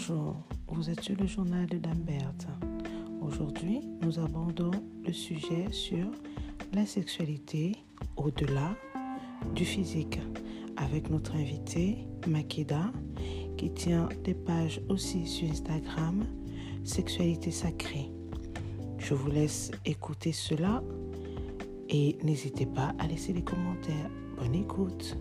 Bonjour, vous êtes sur le journal de Dambert. Aujourd'hui, nous abordons le sujet sur la sexualité au-delà du physique avec notre invité Makeda qui tient des pages aussi sur Instagram Sexualité sacrée. Je vous laisse écouter cela et n'hésitez pas à laisser des commentaires. Bonne écoute.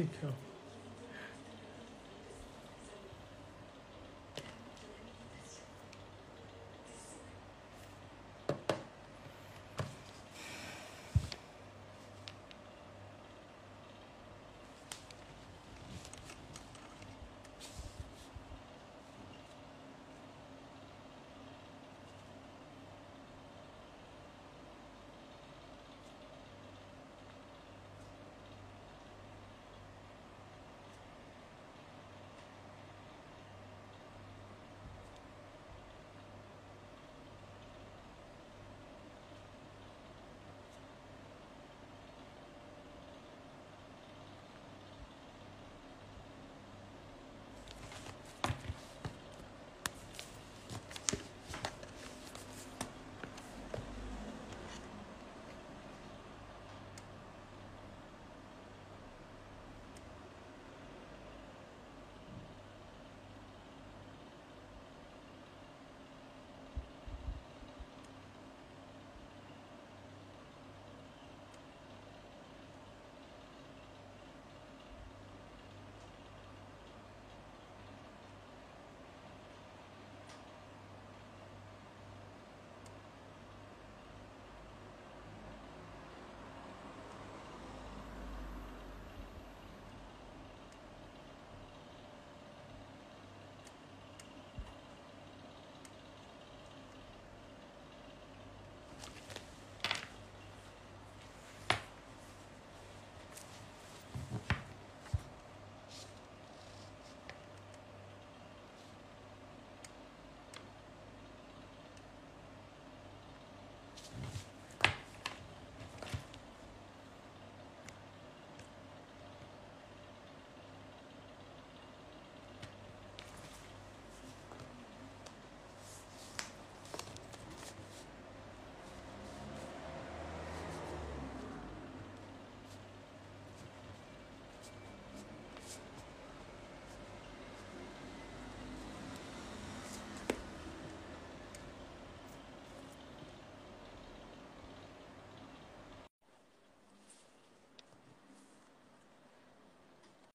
You.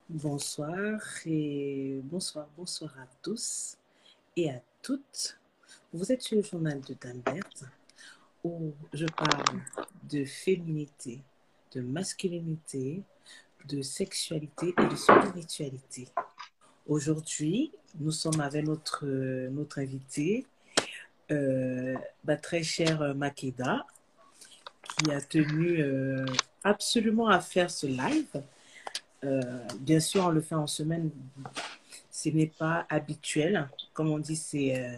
Bonsoir et bonsoir, bonsoir à tous et à toutes. Vous êtes sur le journal de Dambert où je parle de féminité, de masculinité, de sexualité et de spiritualité. Aujourd'hui, nous sommes avec notre, notre invité, euh, ma très chère Makeda, qui a tenu euh, absolument à faire ce live euh, bien sûr, on le fait en semaine. Ce n'est pas habituel. Comme on dit, c'est euh,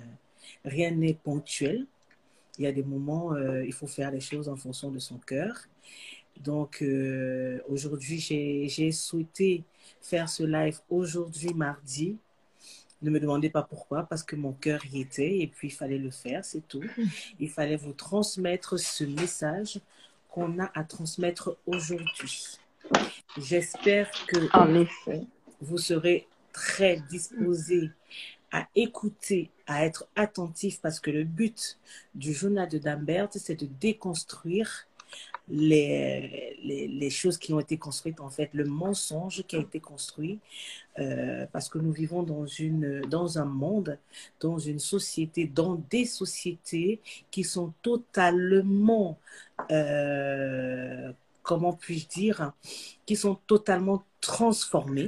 rien n'est ponctuel. Il y a des moments, euh, il faut faire les choses en fonction de son cœur. Donc, aujourd'hui, j'ai souhaité faire ce live aujourd'hui, mardi. Ne me demandez pas pourquoi, parce que mon cœur y était et puis il fallait le faire, c'est tout. Il fallait vous transmettre ce message qu'on a à transmettre aujourd'hui. J'espère que vous serez très disposés à écouter, à être attentifs, parce que le but du journal de Dambert, c'est de déconstruire les, les, les, choses qui ont été construites, en fait, le mensonge qui a été construit, euh, parce que nous vivons dans, une, dans un monde, dans une société, dans des sociétés qui sont totalement, euh, comment puis-je dire, qui sont totalement transformées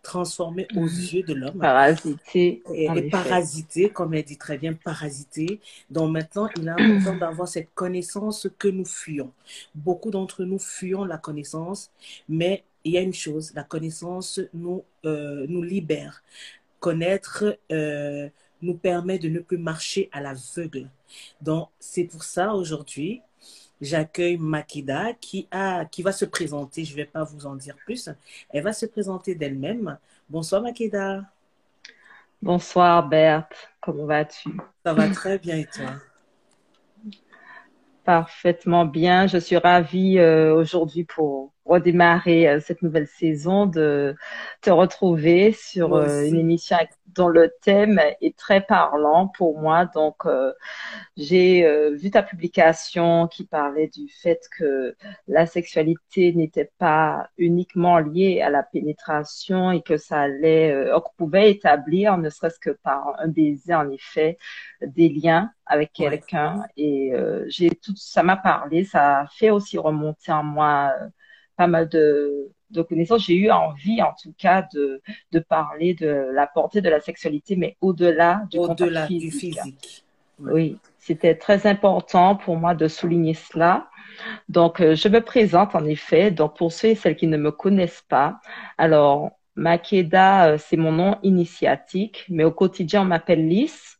transformé aux mhm. yeux de l'homme. Parasité. Et, parasité, comme elle dit très bien, parasité. Donc maintenant, il a besoin d'avoir cette connaissance que nous fuyons. Beaucoup d'entre nous fuyons la connaissance, mais il y a une chose, la connaissance nous, euh, nous libère. Connaître euh, nous permet de ne plus marcher à l'aveugle. Donc c'est pour ça aujourd'hui, j'accueille Makida qui, a, qui va se présenter. Je ne vais pas vous en dire plus. Elle va se présenter d'elle-même. Bonsoir Makida. Bonsoir Berthe. Comment vas-tu? Ça va très bien et toi? Parfaitement bien. Je suis ravie euh, aujourd'hui pour redémarrer euh, cette nouvelle saison de te retrouver sur euh, une émission dont le thème est très parlant pour moi. Donc, euh, j'ai euh, vu ta publication qui parlait du fait que la sexualité n'était pas uniquement liée à la pénétration et que ça allait, euh, qu'on pouvait établir, ne serait-ce que par un baiser, en effet, des liens avec quelqu'un. Et j'ai tout, ça m'a parlé, ça a fait aussi remonter en moi pas mal de, de connaissances. J'ai eu envie, en tout cas, de, de parler de la portée de la sexualité, mais au-delà du, au physique. du physique. Oui, c'était très important pour moi de souligner cela. Donc, euh, je me présente en effet. Donc, pour ceux et celles qui ne me connaissent pas, alors, Makeda, euh, c'est mon nom initiatique, mais au quotidien, on m'appelle Lys.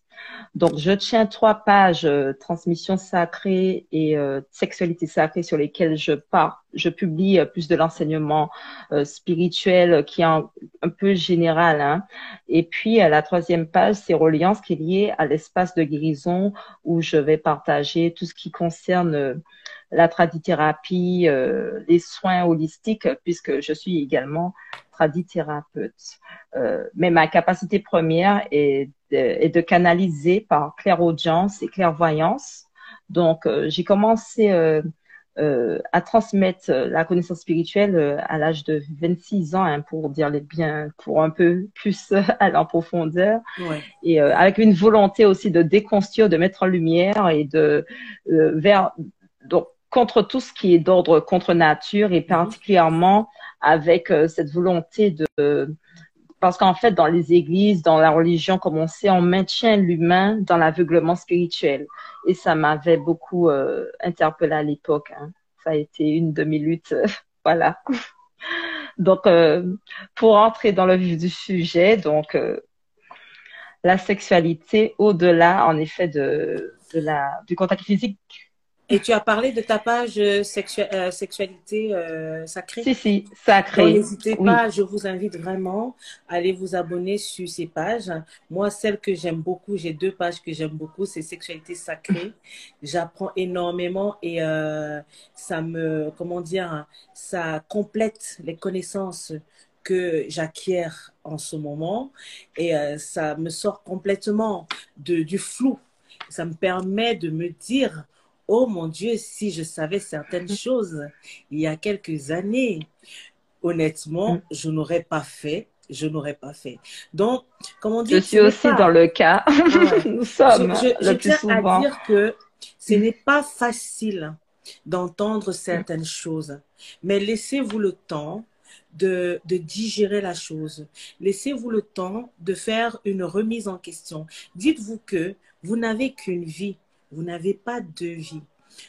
Donc, je tiens trois pages euh, transmission sacrée et euh, sexualité sacrée sur lesquelles je pars. Je publie euh, plus de l'enseignement euh, spirituel qui est un, peu général. Hein. Et puis, la troisième page, c'est Reliance qui est liée à l'espace de guérison où je vais partager tout ce qui concerne la tradithérapie, les soins holistiques, puisque je suis également tradithérapeute. mais ma capacité première est et de canaliser par clairaudience et clairvoyance. Donc, euh, j'ai commencé euh, euh, à transmettre la connaissance spirituelle à l'âge de 26 ans, hein, pour dire les biens, pour un peu plus aller en profondeur, ouais. et avec une volonté aussi de déconstruire, de mettre en lumière et de vers donc contre tout ce qui est d'ordre contre nature et mm-hmm. particulièrement avec cette volonté de parce qu'en fait, dans les églises, dans la religion, comme on sait, on maintient l'humain dans l'aveuglement spirituel. Et ça m'avait beaucoup euh, interpellé à l'époque. Hein. Ça a été une de mes luttes. voilà. donc, euh, pour entrer dans le vif du sujet, donc euh, la sexualité au-delà, en effet, de, de la, du contact physique et tu as parlé de ta page euh, euh, sexualité euh, sacrée. Si, si, sacrée. N'hésitez pas, je vous invite vraiment à aller vous abonner sur ces pages. Moi, celle que j'aime beaucoup, j'ai deux pages que j'aime beaucoup, c'est sexualité sacrée. J'apprends énormément et ça me, comment dire, ça complète les connaissances que j'acquiers en ce moment et ça me sort complètement de, du flou. Ça me permet de me dire oh mon Dieu, si je savais certaines choses il y a quelques années, honnêtement, mm. je n'aurais pas fait. Je n'aurais pas fait. Donc, comment dire Je suis aussi dans le cas. Nous sommes je, je, le tiens à dire que ce n'est pas facile d'entendre certaines choses, mais laissez-vous le temps de, de, digérer la chose. Laissez-vous le temps de faire une remise en question. Dites-vous que vous n'avez qu'une vie vous n'avez pas de vie.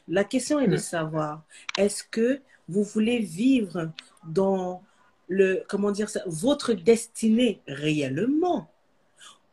La question est de hmm. savoir, est-ce que vous voulez vivre dans le, comment dire ça, votre destinée réellement?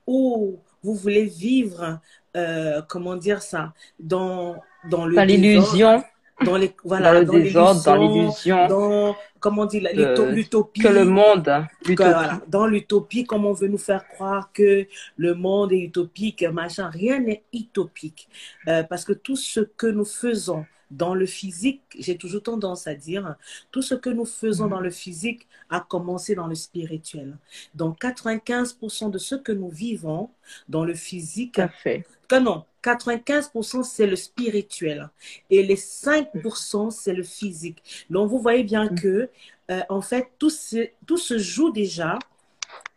Ou vous voulez vivre, euh, comment dire ça, dans, dans le... l'illusion dans les voilà dans désordre, dans l'illusion, dans comment dire l'utopie. que le monde voilà, dans l'utopie comme on veut nous faire croire que le monde est utopique machin. Rien n'est utopique euh, parce que tout ce que nous faisons dans le physique, j'ai toujours tendance à dire, tout ce que nous faisons dans le physique a commencé dans le spirituel. Donc 95% de ce que nous vivons dans le physique, fait. que non, 95% c'est le spirituel et les 5% c'est le physique. Donc vous voyez bien que euh, en fait tout se, tout se joue déjà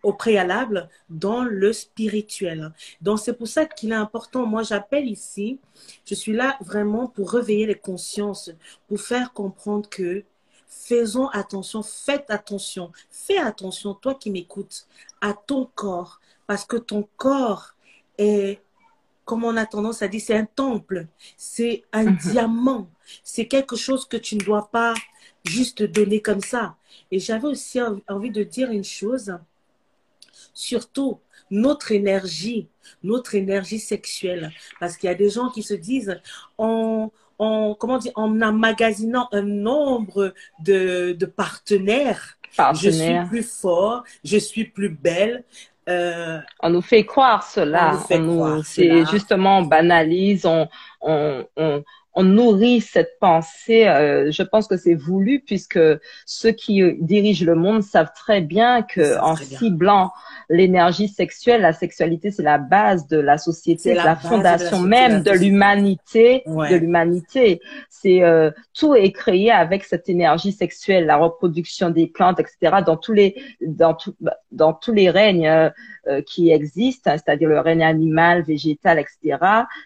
au préalable dans le spirituel. Donc c'est pour ça qu'il est important. Moi j'appelle ici, je suis là vraiment pour réveiller les consciences, pour faire comprendre que faisons attention, faites attention, fais attention, toi qui m'écoutes, à ton corps, parce que ton corps est, comme on a tendance à dire, c'est un temple, c'est un mhm. diamant, c'est quelque chose que tu ne dois pas juste donner comme ça. Et j'avais aussi envie de dire une chose, surtout notre énergie, notre énergie sexuelle. Parce qu'il y a des gens qui se disent, en, en, comment dire, en emmagasinant un nombre de, de partenaires, je suis plus fort, je suis plus belle. Euh, on nous fait croire cela. C'est justement, on banalise, on, on, on, on nourrit cette pensée. Euh, je pense que c'est voulu puisque ceux qui dirigent le monde savent très bien que en ciblant l'énergie sexuelle, la sexualité c'est la base de la société, la, la fondation même de l'humanité, de l'humanité. C'est euh, tout est créé avec cette énergie sexuelle, la reproduction des plantes, etc. Dans tous les dans tout, dans tous les règnes euh, qui existent, c'est-à-dire le règne animal, végétal, etc.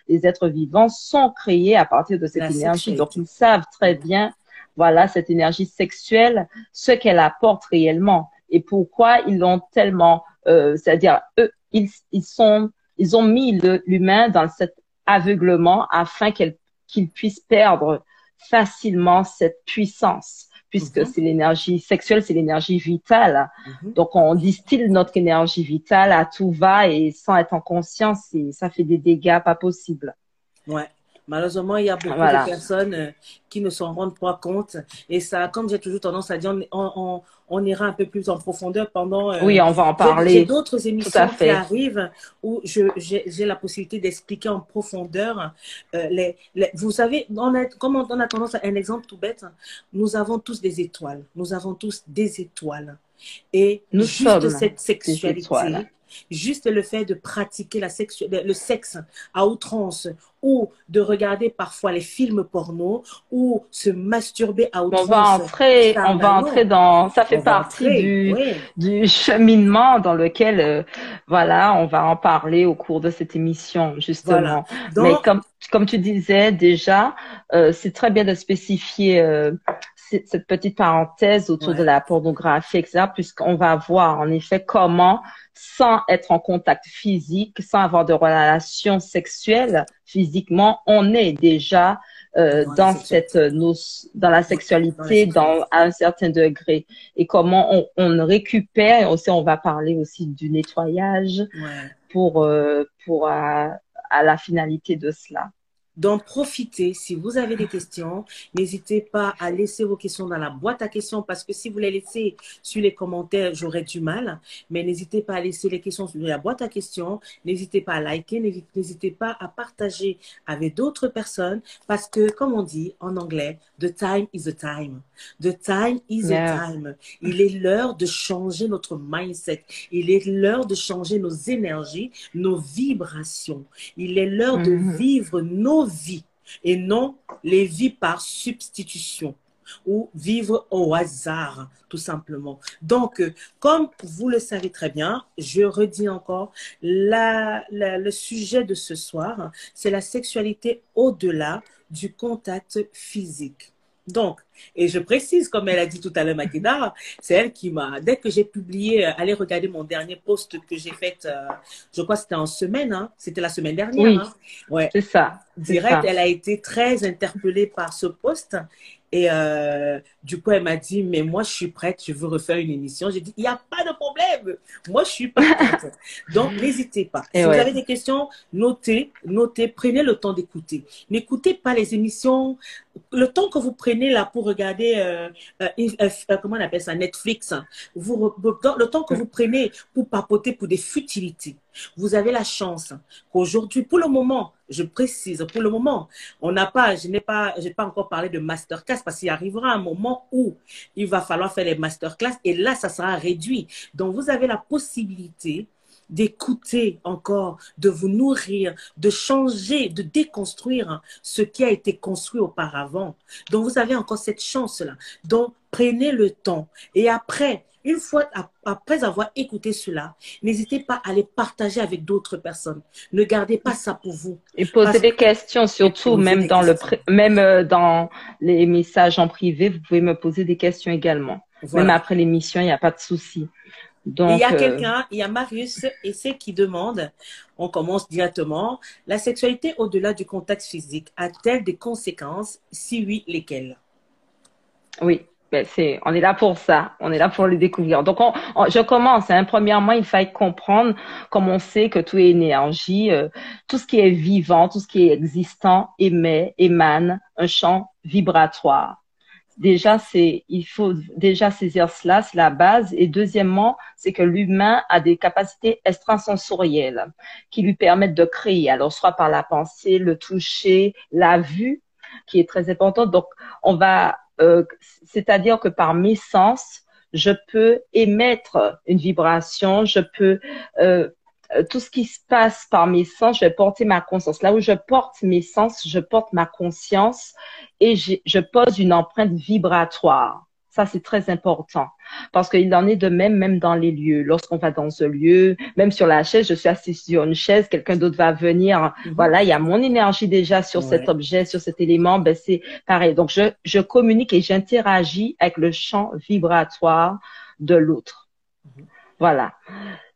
Les êtres vivants sont créés à partir de cette énergie. Donc, ils savent très bien, voilà, cette énergie sexuelle, ce qu'elle apporte réellement et pourquoi ils l'ont tellement, euh, c'est-à-dire, eux, ils, ils sont, ils ont mis l'humain dans cet aveuglement afin qu'il puisse perdre facilement cette puissance puisque mhm. c'est l'énergie sexuelle, c'est l'énergie vitale. Mhm. Donc, on distille notre énergie vitale à tout va et sans être en conscience, et ça fait des dégâts pas possibles. Ouais. Malheureusement, il y a beaucoup de personnes euh, qui ne s'en rendent pas compte. Et ça, comme j'ai toujours tendance à dire, on, on, ira un peu plus en profondeur pendant. Euh, oui, on va en parler. J'ai d'autres émissions qui arrivent où j'ai la possibilité d'expliquer en profondeur. Euh, les, vous savez, on a, comme on a tendance à un exemple tout bête, nous avons tous des étoiles. Nous avons tous des étoiles. Et nous juste cette sexualité Juste le fait de pratiquer la le sexe à outrance ou de regarder parfois les films porno ou se masturber à outrance. On va entrer, on va entrer dans, ça fait partie du, du cheminement dans lequel, euh, voilà, on va en parler au cours de cette émission, justement. Mais comme, comme tu disais déjà, euh, c'est très bien de spécifier euh, cette petite parenthèse autour de la pornographie, etc., puisqu'on va voir en effet comment, sans être en contact physique, sans avoir de relation sexuelle physiquement, on est déjà euh, dans, cette dans la sexualité dans, à un certain degré. Et comment on, on récupère aussi on va parler aussi du nettoyage pour euh, pour à la finalité de cela donc, profitez. Si vous avez des questions, n'hésitez pas à laisser vos questions dans la boîte à questions parce que si vous les laissez sur les commentaires, j'aurai du mal. Mais n'hésitez pas à laisser les questions sur la boîte à questions. N'hésitez pas à liker. N'hésitez pas à partager avec d'autres personnes parce que, comme on dit en anglais, the time is the time. The time is the time. Il est l'heure de changer notre mindset. Il est l'heure de changer nos énergies, nos vibrations. Il est l'heure de mm-hmm. vivre nos vies et non les vies par substitution ou vivre au hasard, tout simplement. Donc, euh, comme vous le savez très bien, je redis encore, la, le sujet de ce soir, c'est la sexualité au-delà du contact physique. Donc, et je précise, comme elle a dit tout à l'heure, Makeda, c'est elle qui m'a, dès que j'ai publié, euh, allez regarder mon dernier post que j'ai fait, euh, je crois que c'était en semaine, hein, c'était la semaine dernière. Oui, hein. ouais. c'est ça. Direct, elle a été très interpellée par ce post. Et euh, du coup, elle m'a dit, mais moi, je suis prête, je veux refaire une émission. J'ai dit, il n'y a pas de problème. Moi, je suis prête. Donc, n'hésitez pas. si vous avez des questions, notez, notez, prenez le temps d'écouter. N'écoutez pas les émissions le temps que vous prenez là pour regarder, euh, euh, euh, comment on appelle ça, Netflix, hein, vous, le temps que vous prenez pour papoter pour des futilités, vous avez la chance qu'aujourd'hui, pour le moment, je précise, pour le moment, on n'a pas, je n'ai pas, j'ai pas encore parlé de masterclass parce qu'il arrivera un moment où il va falloir faire les masterclass et là, ça sera réduit. Donc, vous avez la possibilité d'écouter encore, de vous nourrir, de changer, de déconstruire ce qui a été construit auparavant. Donc, vous avez encore cette chance-là. Donc, prenez le temps. Et après, une fois après avoir écouté cela, n'hésitez pas à les partager avec d'autres personnes. Ne gardez pas ça pour vous. Et posez des questions, surtout même dans le même euh, dans les messages en privé, vous pouvez me poser des questions également. Même après l'émission, il n'y a pas de souci il y a euh, quelqu'un, il y a Marius et c'est qui demande, on commence directement, la sexualité au-delà du contact physique a-t-elle des conséquences? Si oui, lesquelles? Oui, ben c'est, on est là pour ça, on est là pour le découvrir. Donc, je commence. Hein. Premièrement, il faut comprendre, comme on sait que tout est énergie, euh, tout ce qui est vivant, tout ce qui est existant émet, émane un champ vibratoire déjà c'est il faut déjà saisir cela c'est la base. Et deuxièmement c'est que l'humain a des capacités extrasensorielles qui lui permettent de créer. Alors soit par la pensée le toucher la vue qui est très importante. Donc on va euh, c'est-à-dire que par mes sens je peux émettre une vibration je peux euh, tout ce qui se passe par mes sens, je vais porter ma conscience. Là où je porte mes sens, je porte ma conscience et je pose une empreinte vibratoire. Ça, c'est très important parce qu'il en est de même, même dans les lieux. Lorsqu'on va dans un lieu, même sur la chaise, je suis assise sur une chaise, quelqu'un d'autre va venir. Mhm. Voilà, il y a mon énergie déjà sur cet objet, sur cet élément. Ben, c'est pareil. Donc, je, je communique et j'interagis avec le champ vibratoire de l'autre. Mhm. Voilà.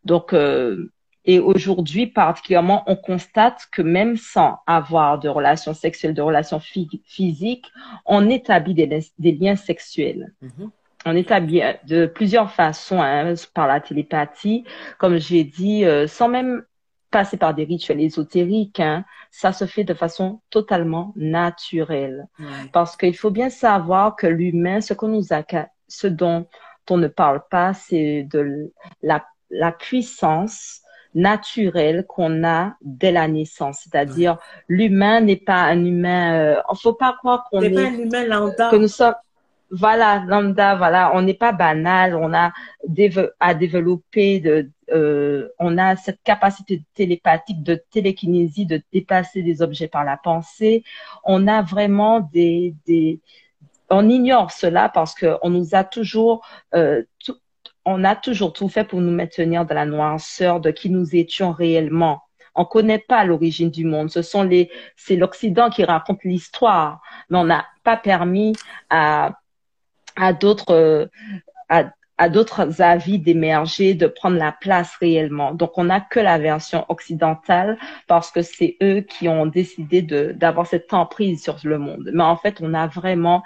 Donc, euh, et aujourd'hui, particulièrement, on constate que même sans avoir de relations sexuelles, de relations physiques, on établit des, liens sexuels. Mm-hmm. On établit euh, de plusieurs façons, hein, par la télépathie, comme j'ai dit, euh, sans même passer par des rituels ésotériques. Hein, ça se fait de façon totalement naturelle. Parce qu'il faut bien savoir que l'humain, ce qu'on nous a, ce dont on ne parle pas, c'est de la, la puissance naturel qu'on a dès la naissance. C'est-à-dire, l'humain n'est pas un humain. Euh, il faut pas croire qu'on est, pas un humain lambda. Que nous sommes. Voilà, lambda, voilà, on n'est pas banal, on a à développer de, euh, on a cette capacité télépathique de télékinésie, de déplacer des objets par la pensée. On a vraiment des, des on ignore cela parce qu'on nous a toujours euh, tout, on a toujours tout fait pour nous maintenir dans la noirceur de qui nous étions réellement. On connaît pas l'origine du monde. Ce sont les, c'est l'Occident qui raconte l'histoire, mais on n'a pas permis à, à d'autres, à, d'autres avis d'émerger, de prendre la place réellement. Donc, on n'a que la version occidentale parce que c'est eux qui ont décidé de, d'avoir cette emprise sur le monde. Mais en fait, on a vraiment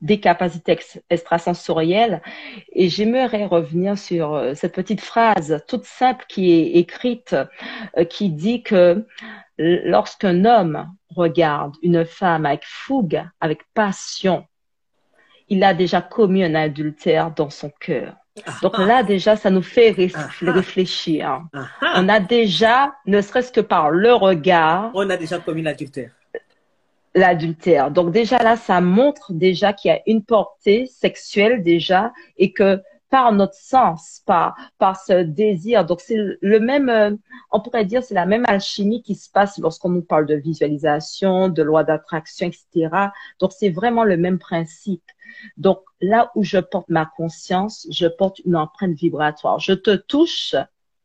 des capacités extrasensorielles. Et j'aimerais revenir sur euh, cette petite phrase toute simple qui est écrite, euh, qui dit que lorsqu'un homme regarde une femme avec fougue, avec passion, il a déjà commis un adultère dans son cœur. Donc là, déjà, ça nous fait réfléchir. On a déjà, ne serait-ce que par le regard, on a déjà commis l'adultère l'adultère. Donc déjà là, ça montre déjà qu'il y a une portée sexuelle déjà et que par notre sens, par, par ce désir. Donc c'est le même, euh, on pourrait dire, c'est la même alchimie qui se passe lorsqu'on nous parle de visualisation, de loi d'attraction, etc. Donc c'est vraiment le même principe. Donc là où je porte ma conscience, je porte une empreinte vibratoire. Je te touche,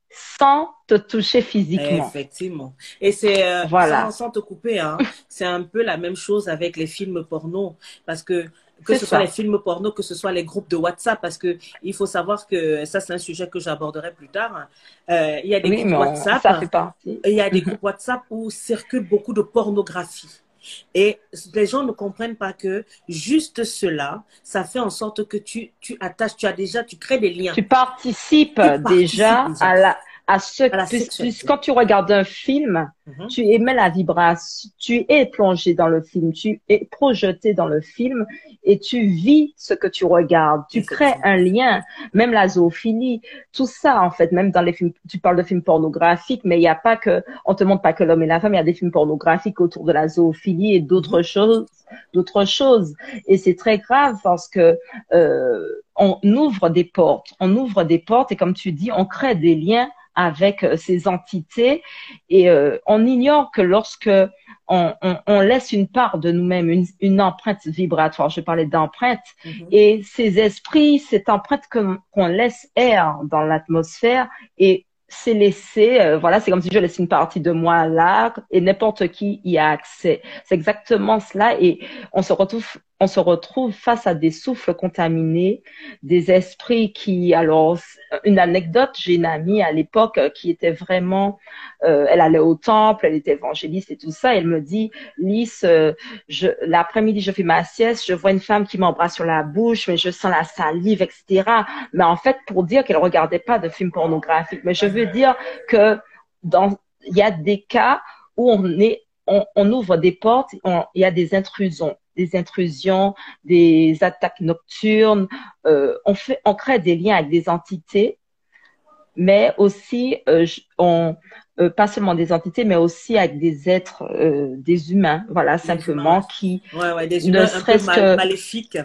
sans te toucher physiquement. Effectivement. Et c'est euh, voilà. sans, te couper, hein, c'est un peu la même chose avec les films porno, parce que que ce soit les films porno, que ce soit les groupes de WhatsApp, parce que il faut savoir que ça c'est un sujet que j'aborderai plus tard. Euh, il y a des groupes WhatsApp. Il y a des groupes WhatsApp où circule beaucoup de pornographie. Et les gens ne comprennent pas que juste cela, ça fait en sorte que tu, tu attaches, tu as déjà, tu crées des liens. Tu participes, déjà à la, à ce que quand tu regardes un film, mm-hmm. tu émets la vibration, tu es plongé dans le film, tu es projeté dans le film et tu vis ce que tu regardes. Tu crées un lien, même la zoophilie, tout ça en fait, même dans les films, tu parles de films pornographiques, mais il n'y a pas que, on te montre pas que l'homme et la femme, il y a des films pornographiques autour de la zoophilie et d'autres mm-hmm. choses, d'autres choses. Et c'est très grave parce que euh, on ouvre des portes, on ouvre des portes et comme tu dis, on crée des liens avec euh, ces entités et euh, on ignore que lorsque on, laisse une part de nous-mêmes, une, empreinte vibratoire, je parlais d'empreinte, mm-hmm. et ces esprits, cette empreinte qu'on laisse air dans l'atmosphère et c'est laissé, euh, voilà, c'est comme si je laissais une partie de moi là et n'importe qui y a accès. C'est exactement cela et on se retrouve on se retrouve face à des souffles contaminés, des esprits qui, alors, une anecdote, j'ai une amie à l'époque euh, qui était vraiment, euh, elle allait au temple, elle était évangéliste et tout ça, elle me dit, Lys, euh, l'après-midi, je fais ma sieste, je vois une femme qui m'embrasse sur la bouche, mais je sens la salive, etc. Mais en fait, pour dire qu'elle regardait pas de films pornographiques, mais je veux dire que dans, il y a des cas où on est, on, on ouvre des portes, il y a des intrusions des intrusions, des attaques nocturnes. Euh, on, fait, on crée des liens avec des entités, mais aussi, euh, on, euh, pas seulement des entités, mais aussi avec des êtres, des humains, voilà, simplement, qui ouais, ouais, des humains un peu mal, maléfiques.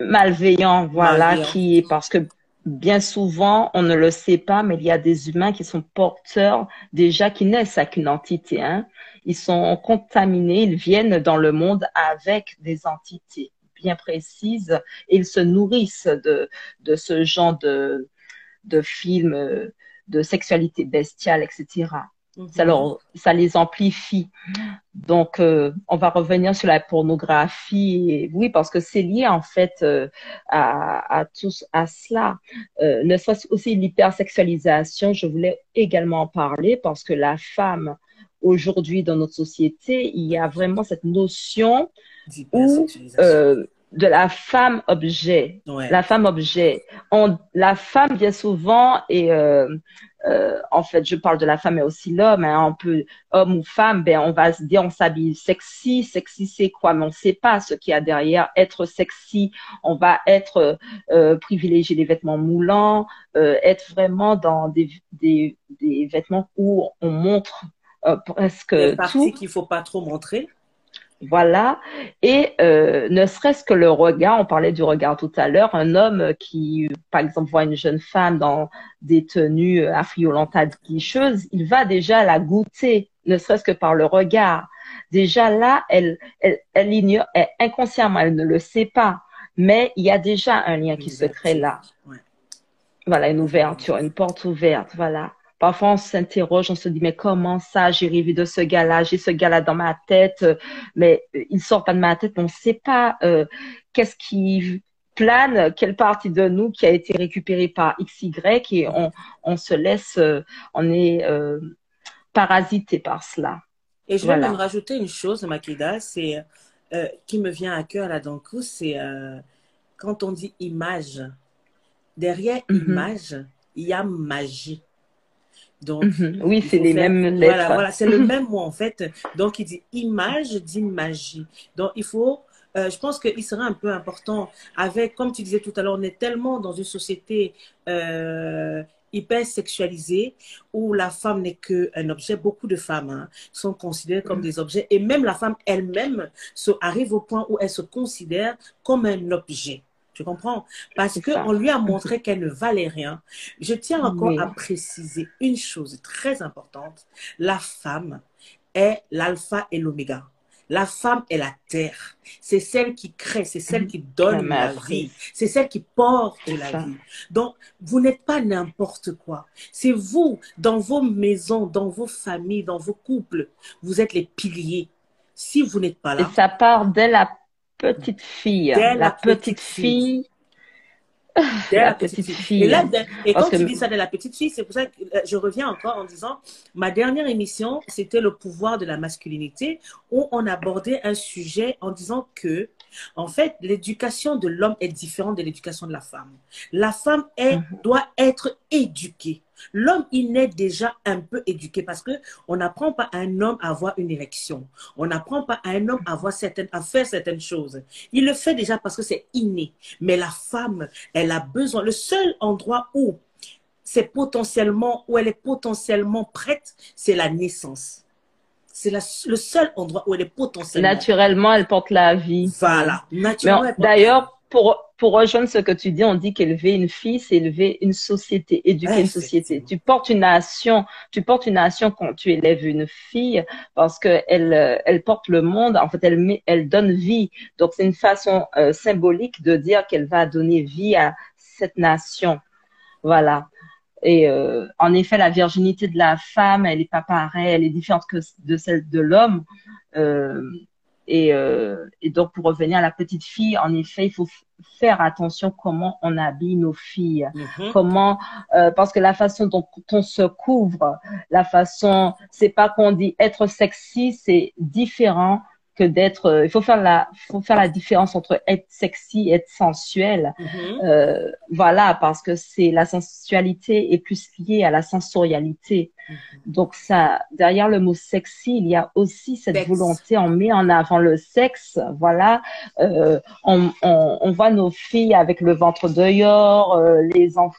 Malveillants, voilà, qui, parce que bien souvent, on ne le sait pas, mais il y a des humains qui sont porteurs déjà, qui naissent avec une entité. Hein ils sont contaminés, ils viennent dans le monde avec des entités bien précises et ils se nourrissent de, de ce genre de, de films de sexualité bestiale, etc. Ça, ça les amplifie. Donc, euh, on va revenir sur la pornographie. oui, parce que c'est lié en fait euh, à, à, tout, à cela. Euh, ne serait-ce aussi l'hypersexualisation, je voulais également en parler parce que la femme aujourd'hui dans notre société, il y a vraiment cette notion où, euh, de la femme objet. La femme objet. On, la femme, bien souvent, et euh, euh, en fait, je parle de la femme et aussi l'homme, hein, on peut, homme ou femme, ben, on va se dire, on s'habille sexy. Sexy, c'est quoi? Mais on ne sait pas ce qu'il y a derrière. Être sexy, on va être euh, privilégier les vêtements moulants, euh, être vraiment dans des, des, des vêtements où on montre euh, presque tout. qu'il faut pas trop montrer. Voilà. Et euh, ne serait-ce que le regard, on parlait du regard tout à l'heure, un homme qui, par exemple, voit une jeune femme dans des tenues affriolantes guicheuses, il va déjà la goûter, ne serait-ce que par le regard. Déjà là, elle, elle, elle ignore, inconsciemment, elle ne le sait pas, mais il y a déjà un lien qui se crée là. Voilà, une ouverture, une porte ouverte, voilà. Parfois, on s'interroge, on se dit, mais comment ça, j'ai rêvé de ce gars-là, j'ai ce gars-là dans ma tête, mais euh, il sort pas de ma tête, on ne sait pas euh, qu'est-ce qui plane, quelle partie de nous qui a été récupérée par XY et on, on se laisse, euh, on est parasité par cela. Et je vais même rajouter une chose, Makida, c'est qui me vient à cœur là d'un coup, c'est quand on dit image. Derrière mm-hmm. image, il y a magie. Donc, mhm. oui, c'est les mêmes lettres. Voilà, voilà c'est le même mot en fait. Donc, il dit image dit magie. Donc, il faut, euh, je pense qu'il serait un peu important avec, comme tu disais tout à l'heure, on est tellement dans une société euh, hyper sexualisée où la femme n'est qu'un objet. Beaucoup de femmes hein, sont considérées comme mhm. des objets et même la femme elle-même arrive au point où elle se considère comme un objet. Tu comprends? Parce qu'on lui a montré qu'elle ne valait rien. Je tiens encore à préciser une chose très importante. La femme est l'alpha et l'oméga. La femme est la terre. C'est celle qui crée, c'est celle qui donne la, vie. C'est celle qui porte la vie. Donc, vous n'êtes pas n'importe quoi. C'est vous, dans vos maisons, dans vos familles, dans vos couples, vous êtes les piliers. Si vous n'êtes pas là. Et ça part dès la petite fille. la, petite, fille. la, petite, fille. Et, là, et quand tu dis ça de la petite fille, c'est pour ça que euh, je reviens encore en disant, ma dernière émission, c'était le pouvoir de la masculinité, où on abordait un sujet en disant que En fait, l'éducation de l'homme est différente de l'éducation de la femme. La femme est, mhm. doit être éduquée. L'homme, il naît déjà un peu éduqué parce que on n'apprend pas à un homme à avoir une érection. On n'apprend pas à un homme à, avoir certaines, à faire certaines choses. Il le fait déjà parce que c'est inné. Mais la femme, elle a besoin. Le seul endroit où c'est potentiellement, où elle est potentiellement prête, c'est la naissance. C'est le seul endroit où elle est potentiellement. Naturellement, elle porte la vie. Voilà. Naturellement. D'ailleurs, pour, pour rejoindre ce que tu dis, on dit qu'élever une fille, c'est élever une société, éduquer une société. Tu portes une nation, tu portes une nation quand tu élèves une fille parce que elle, elle porte le monde. En fait, elle met, elle donne vie. Donc, c'est une façon euh, symbolique de dire qu'elle va donner vie à cette nation. Voilà. Et euh, en effet, la virginité de la femme, elle n'est pas pareille, elle est différente que de celle de l'homme. Euh, et, euh, et, donc, pour revenir à la petite fille, en effet, il faut faire attention comment on habille nos filles, mm-hmm. comment, euh, parce que la façon dont on se couvre, la façon, c'est pas qu'on dit être sexy, c'est différent que d'être. Euh, il faut faire la, faut faire la différence entre être sexy et être sensuel. Euh, voilà, parce que c'est la sensualité est plus liée à la sensorialité. Mm-hmm. Donc ça, derrière le mot sexy, il y a aussi cette volonté. On met en avant le sexe. Voilà, euh, on, on, on, voit nos filles avec le ventre dehors, euh, les enfants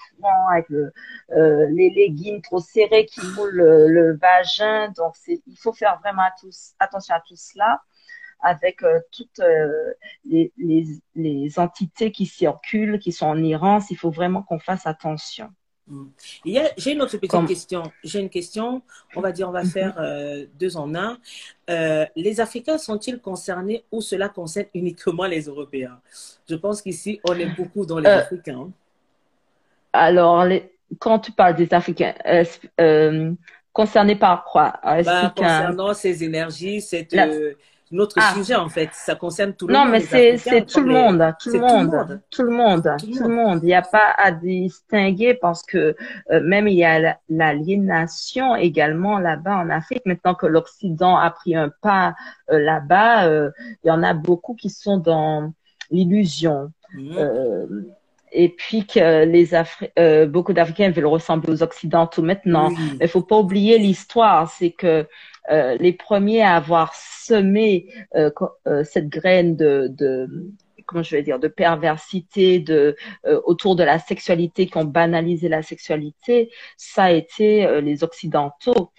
avec le, euh, les leggings trop serrés qui moulent le, le vagin. Donc il faut faire vraiment tous, attention à tout cela avec euh, toutes euh, les, les, les, entités qui circulent, qui sont en errance. Il faut vraiment qu'on fasse attention. Mm. J'ai une autre petite question. J'ai une question. On va dire, on va mm-hmm. faire euh, deux en un. les Africains sont-ils concernés ou cela concerne uniquement les Européens? Je pense qu'ici, on est beaucoup dans les Africains. Alors, les, quand tu parles des Africains, concernés par quoi? Bah, Concernant ces énergies, cette notre ah. sujet en fait. Ça concerne tout le monde. Non, mais c'est c'est tout, le monde, tout le monde, tout le monde, tout le monde. Il n'y a pas à distinguer parce que euh, même il y a l'aliénation également là-bas en Afrique. Maintenant que l'Occident a pris un pas euh, là-bas, euh, il y en a beaucoup qui sont dans l'illusion. Mmh. et puis que les Afri beaucoup d'Africains veulent ressembler aux Occidentaux maintenant. Il ne faut pas oublier l'histoire, c'est que euh, les premiers à avoir semé euh, euh, cette graine de, de comment je vais dire, de perversité, de autour de la sexualité, qui ont banalisé la sexualité, ça a été les occidentaux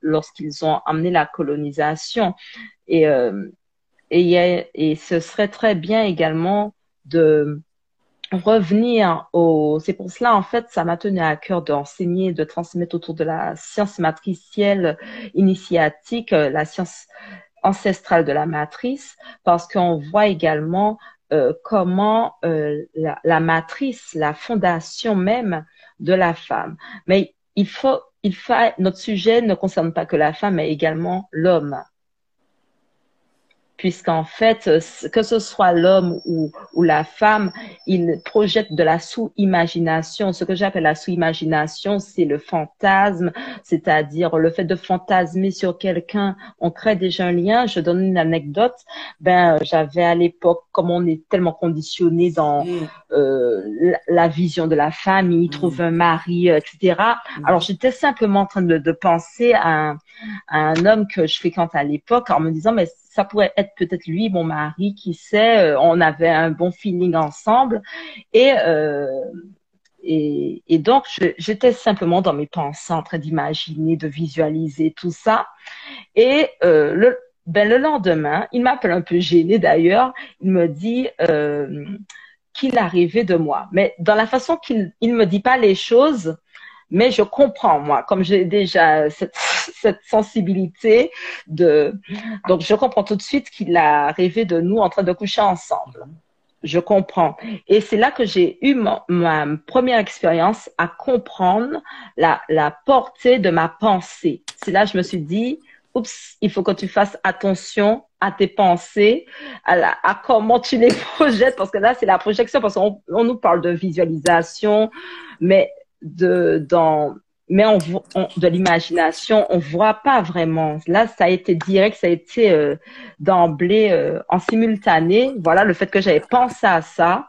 lorsqu'ils ont amené la colonisation. Et, et, et ce serait très bien également de revenir au, c'est pour cela, en fait, ça m'a tenu à cœur d'enseigner, de transmettre autour de la science matricielle initiatique, euh, la science ancestrale de la matrice, parce qu'on voit également euh, comment euh, la, la, matrice, la fondation même de la femme. Mais il faut, il faut, notre sujet ne concerne pas que la femme, mais également l'homme puisqu'en fait, que ce soit l'homme ou, ou, la femme, il projette de la sous-imagination. Ce que j'appelle la sous-imagination, c'est le fantasme, c'est-à-dire le fait de fantasmer sur quelqu'un. On crée déjà un lien. Je donne une anecdote. Ben, j'avais à l'époque, comme on est tellement conditionné dans euh, la, vision de la famille, trouver un mari, euh, etc. Alors, j'étais simplement en train de, de penser à un, à un homme que je fréquente à l'époque en me disant, mais ça pourrait être peut-être lui, mon mari, qui sait, euh, on avait un bon feeling ensemble. Et, euh, et, donc, j'étais simplement dans mes pensées en train d'imaginer, de visualiser tout ça. Et euh, le, ben, le lendemain, il m'appelle un peu gêné d'ailleurs, il me dit qu'il arrivait de moi. Mais dans la façon qu'il il me dit pas les choses, mais je comprends moi, comme j'ai déjà cette, cette, sensibilité de, donc je comprends tout de suite qu'il a rêvé de nous en train de coucher ensemble. Je comprends. Et c'est là que j'ai eu ma, première expérience à comprendre la, la portée de ma pensée. C'est là que je me suis dit, oups, il faut que tu fasses attention à tes pensées, à, la, à comment tu les projettes, parce que là, c'est la projection, parce qu'on on nous parle de visualisation, mais de, dans, mais on, de l'imagination, on voit pas vraiment. Là, ça a été direct, ça a été euh, d'emblée euh, en simultané. Voilà, le fait que j'avais pensé à ça,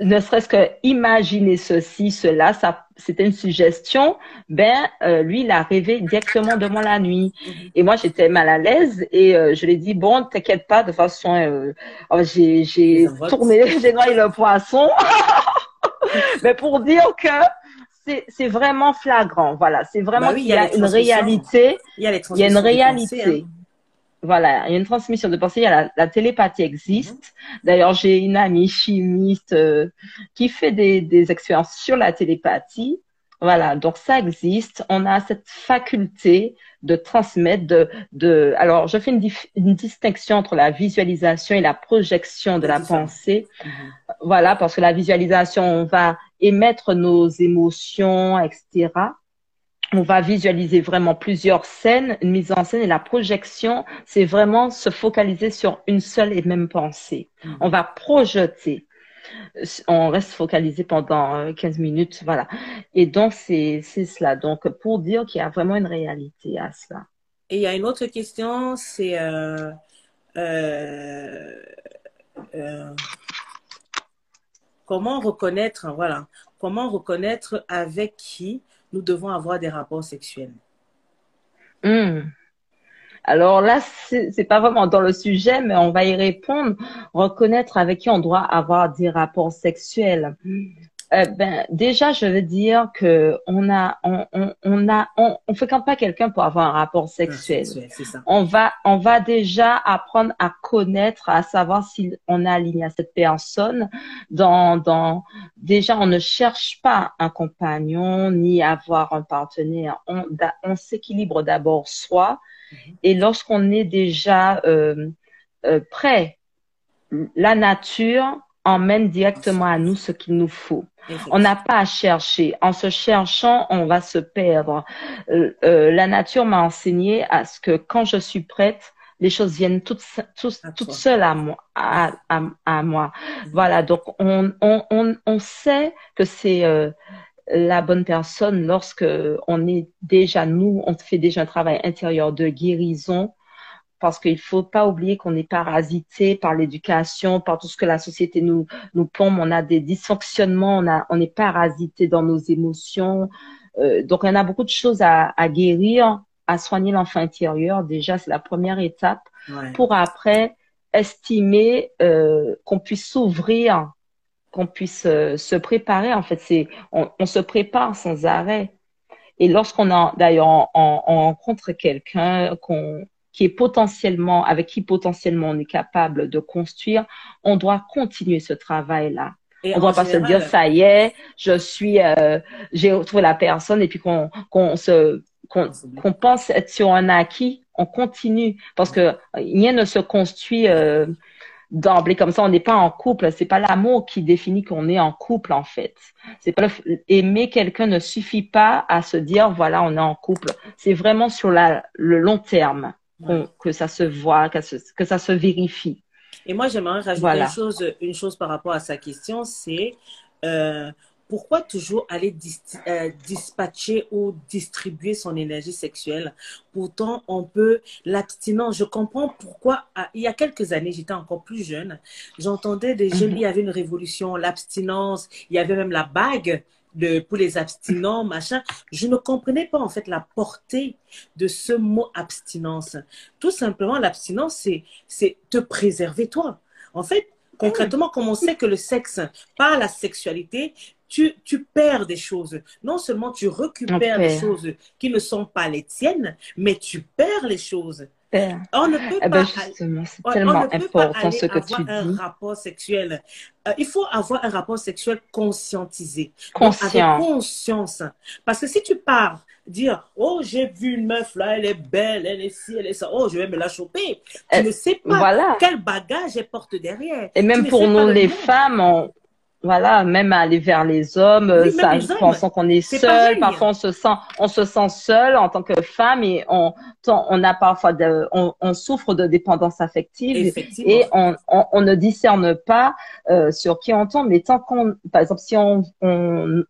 ne serait-ce que imaginer ceci, cela, ça, c'était une suggestion. Ben, euh, lui, il a rêvé directement devant la nuit. Et moi, j'étais mal à l'aise et je lui ai dit bon, t'inquiète pas, de toute façon, oh, j'ai, j'ai tourné, j'ai noyé le poisson. mais pour dire que c'est vraiment flagrant. Voilà, c'est vraiment bah qu'il y, a une réalité. Il y a, une réalité. Hein. Voilà, il y a une transmission de pensée. Il y a la, télépathie existe. Mhm. D'ailleurs, j'ai une amie chimiste euh, qui fait des, des expériences sur la télépathie. Voilà, donc ça existe. On a cette faculté de transmettre, de, de. Alors, je fais une, une distinction entre la visualisation et la projection de la pensée. Mhm. Voilà, parce que la visualisation, on va émettre nos émotions, etc. On va visualiser vraiment plusieurs scènes, une mise en scène et la projection, c'est vraiment se focaliser sur une seule et même pensée. Mhm. On va projeter. On reste focalisé pendant 15 euh, minutes, voilà. Et donc, c'est cela. Donc, pour dire qu'il y a vraiment une réalité à cela. Et il y a une autre question, c'est euh, euh, euh comment reconnaître, voilà, comment reconnaître avec qui nous devons avoir des rapports sexuels? Hmm. Alors là, c'est pas vraiment dans le sujet, mais on va y répondre. Reconnaître avec qui on doit avoir des rapports sexuels. Euh, ben déjà je veux dire que on a on, on, on a on, on fréquente pas quelqu'un pour avoir un rapport sexuel. ça. On va on va déjà apprendre à connaître, à savoir si on est aligné à cette personne. Dans dans déjà on ne cherche pas un compagnon ni avoir un partenaire. On on s'équilibre d'abord soi. Et lorsqu'on est déjà euh, euh, prêt, la nature emmène directement à nous ce qu'il nous faut. On n'a pas à chercher. En se cherchant, on va se perdre. Euh, euh, la nature m'a enseigné à ce que quand je suis prête, les choses viennent toutes, toutes, seules à moi. À, à, moi. Mm-hmm. Voilà, donc on, on, on, on sait que c'est euh, la bonne personne lorsque on est déjà nous, on fait déjà un travail intérieur de guérison parce qu'il faut pas oublier qu'on est parasité par l'éducation, par tout ce que la société nous nous plombe. On a des dysfonctionnements, on a on est parasité dans nos émotions. Euh, donc on a beaucoup de choses à, à guérir, à soigner l'enfant intérieur. Déjà, c'est la première étape pour après estimer euh, qu'on puisse s'ouvrir, qu'on puisse euh, se préparer. En fait, c'est on, on, se prépare sans arrêt. Et lorsqu'on a d'ailleurs on, on, rencontre quelqu'un qu'on qui est potentiellement, avec qui potentiellement on est capable de construire, on doit continuer ce travail-là. on ne doit pas se dire ça y est, je suis, euh, j'ai retrouvé la personne et puis qu'on qu'on se qu'on pense être sur un acquis, on continue parce que rien ne se construit euh, d'emblée comme ça. On n'est pas en couple. C'est pas l'amour qui définit qu'on est en couple en fait. C'est pas aimer quelqu'un ne suffit pas à se dire voilà on est en couple. C'est vraiment sur la, le long terme que ça se voit, que, ça se vérifie. Et moi, j'aimerais rajouter une, chose, une chose par rapport à sa question, c'est euh, pourquoi toujours aller euh, dispatcher ou distribuer son énergie sexuelle? Pourtant, on peut l'abstinence. Je comprends pourquoi. Ah, il y a quelques années, j'étais encore plus jeune. J'entendais des jeunes, mhm. il y avait une révolution, l'abstinence. Il y avait même la bague de, pour les abstinents, machin. Je ne comprenais pas en fait la portée de ce mot abstinence. Tout simplement, l'abstinence, c'est, c'est te préserver toi. En fait, concrètement, comme on sait que le sexe, par la sexualité, tu, tu perds des choses. Non seulement tu récupères des choses qui ne sont pas les tiennes, mais tu perds les choses. On ne peut eh ben, pas, c'est tellement important ce que tu dis. un rapport sexuel. Euh, il faut avoir un rapport sexuel conscientisé. Conscient. avec conscience. Parce que si tu pars dire, oh, j'ai vu une meuf là, elle est belle, elle est ci, elle est ça, oh, je vais me la choper. Tu eh, ne sais pas quel bagage elle porte derrière. Et même pour nous, les femmes, on, voilà, même aller vers les hommes, ça, pensant qu'on est, seul, parfois on se sent, on se sent seul en tant que femme et on, on a parfois, de, on, on, souffre de dépendance affective et on, on, ne discerne pas euh, sur qui on tombe. Mais tant qu'on, par exemple, si on, on,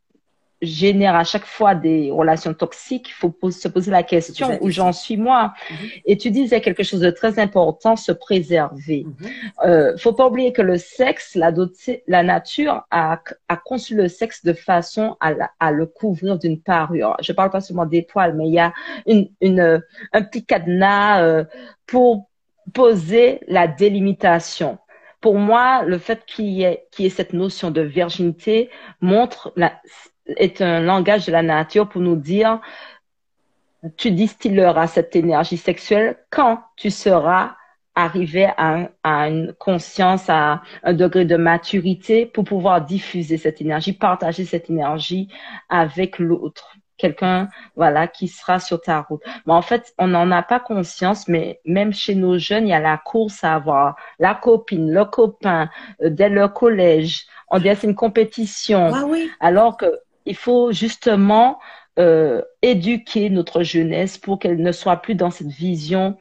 génère à chaque fois des relations toxiques, il faut se poser la question où j'en suis moi. Mhm. Et tu disais quelque chose de très important, se préserver. Mhm. euh, faut pas oublier que le sexe, la, la nature a, a, conçu le sexe de façon à, à le couvrir d'une parure. Je parle pas seulement des poils, mais il y a une, une un petit cadenas euh, pour poser la délimitation pour moi, le fait qu'il y, y ait cette notion de virginité montre la, est un langage de la nature pour nous dire tu distilleras cette énergie sexuelle quand tu seras arrivé à, à, une conscience, à un degré de maturité pour pouvoir diffuser cette énergie, partager cette énergie avec l'autre. Quelqu'un, voilà, qui sera sur ta route. Mais en fait, on n'en a pas conscience, mais même chez nos jeunes, il y a la course à avoir la copine, le copain, euh, dès le collège. On dit c'est une compétition. Ah oui. Alors que il faut justement euh, éduquer notre jeunesse pour qu'elle ne soit plus dans cette vision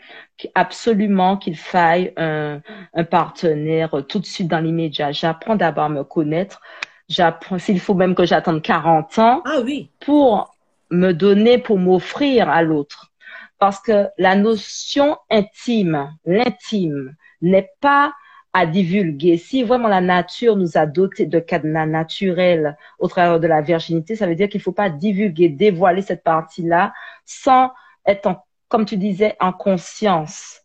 absolument qu'il faille un, un, partenaire tout de suite dans l'immédiat. J'apprends d'abord à me connaître. J'apprends s'il faut même que j'attende 40 ans ah oui. pour me donner, pour m'offrir à l'autre. Parce que la notion intime, l'intime, n'est pas à divulguer. Si vraiment la nature nous a doté de cadenas naturels au travers de la virginité, ça veut dire qu'il faut pas divulguer, dévoiler cette partie-là sans être, en, comme tu disais, en conscience.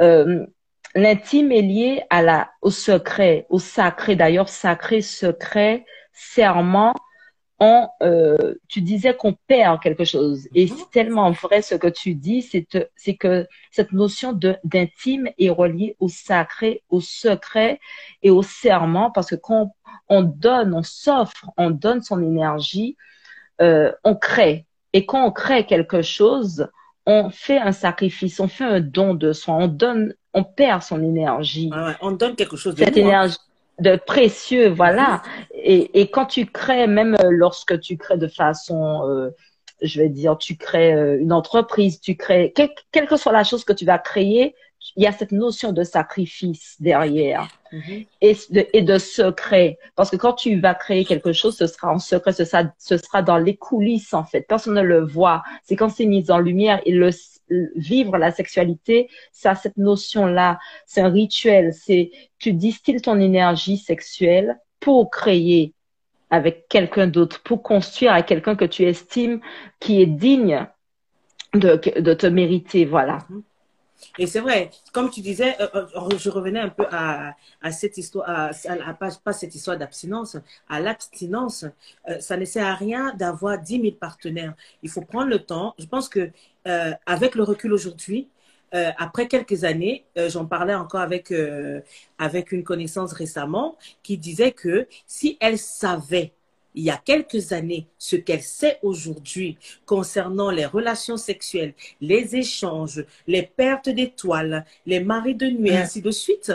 Euh, L'intime est lié à la, au secret, au sacré. D'ailleurs, sacré, secret, serment, on, euh, tu disais qu'on perd quelque chose. Et mhm. c'est tellement vrai ce que tu dis, c'est que cette notion d'intime est reliée au sacré, au secret et au serment, parce que quand on donne, on s'offre, on donne son énergie, euh, on crée. Et quand on crée quelque chose, on fait un sacrifice, on fait un don de soi, on donne, on perd son énergie. on donne quelque chose de Cette énergie de précieux, voilà. Et, et, quand tu crées, même lorsque tu crées de façon, euh, je vais dire, tu crées euh, une entreprise, tu crées, quelle que soit la chose que tu vas créer, il y a cette notion de sacrifice derrière mm-hmm. et, de, et de secret. Parce que quand tu vas créer quelque chose, ce sera en secret, ce sera, ce sera dans les coulisses en fait. Personne ne le voit. C'est quand c'est mis en lumière et le vivre la sexualité, ça cette notion-là, c'est un rituel, c'est tu distilles ton énergie sexuelle pour créer avec quelqu'un d'autre, pour construire avec quelqu'un que tu estimes qui est digne de, de te mériter, voilà. Mm-hmm. Et c'est vrai, comme tu disais, euh, euh, je revenais un peu à, à cette histoire, à, à, pas, cette histoire d'abstinence, à l'abstinence. Euh, ça ne sert à rien d'avoir 10 000 partenaires. Il faut prendre le temps. Je pense que avec le recul aujourd'hui, après quelques années, j'en parlais encore avec avec une connaissance récemment qui disait que si elle savait il y a quelques années ce qu'elle sait aujourd'hui concernant les relations sexuelles, les échanges, les pertes d'étoiles, les maris de nuit, ainsi de suite,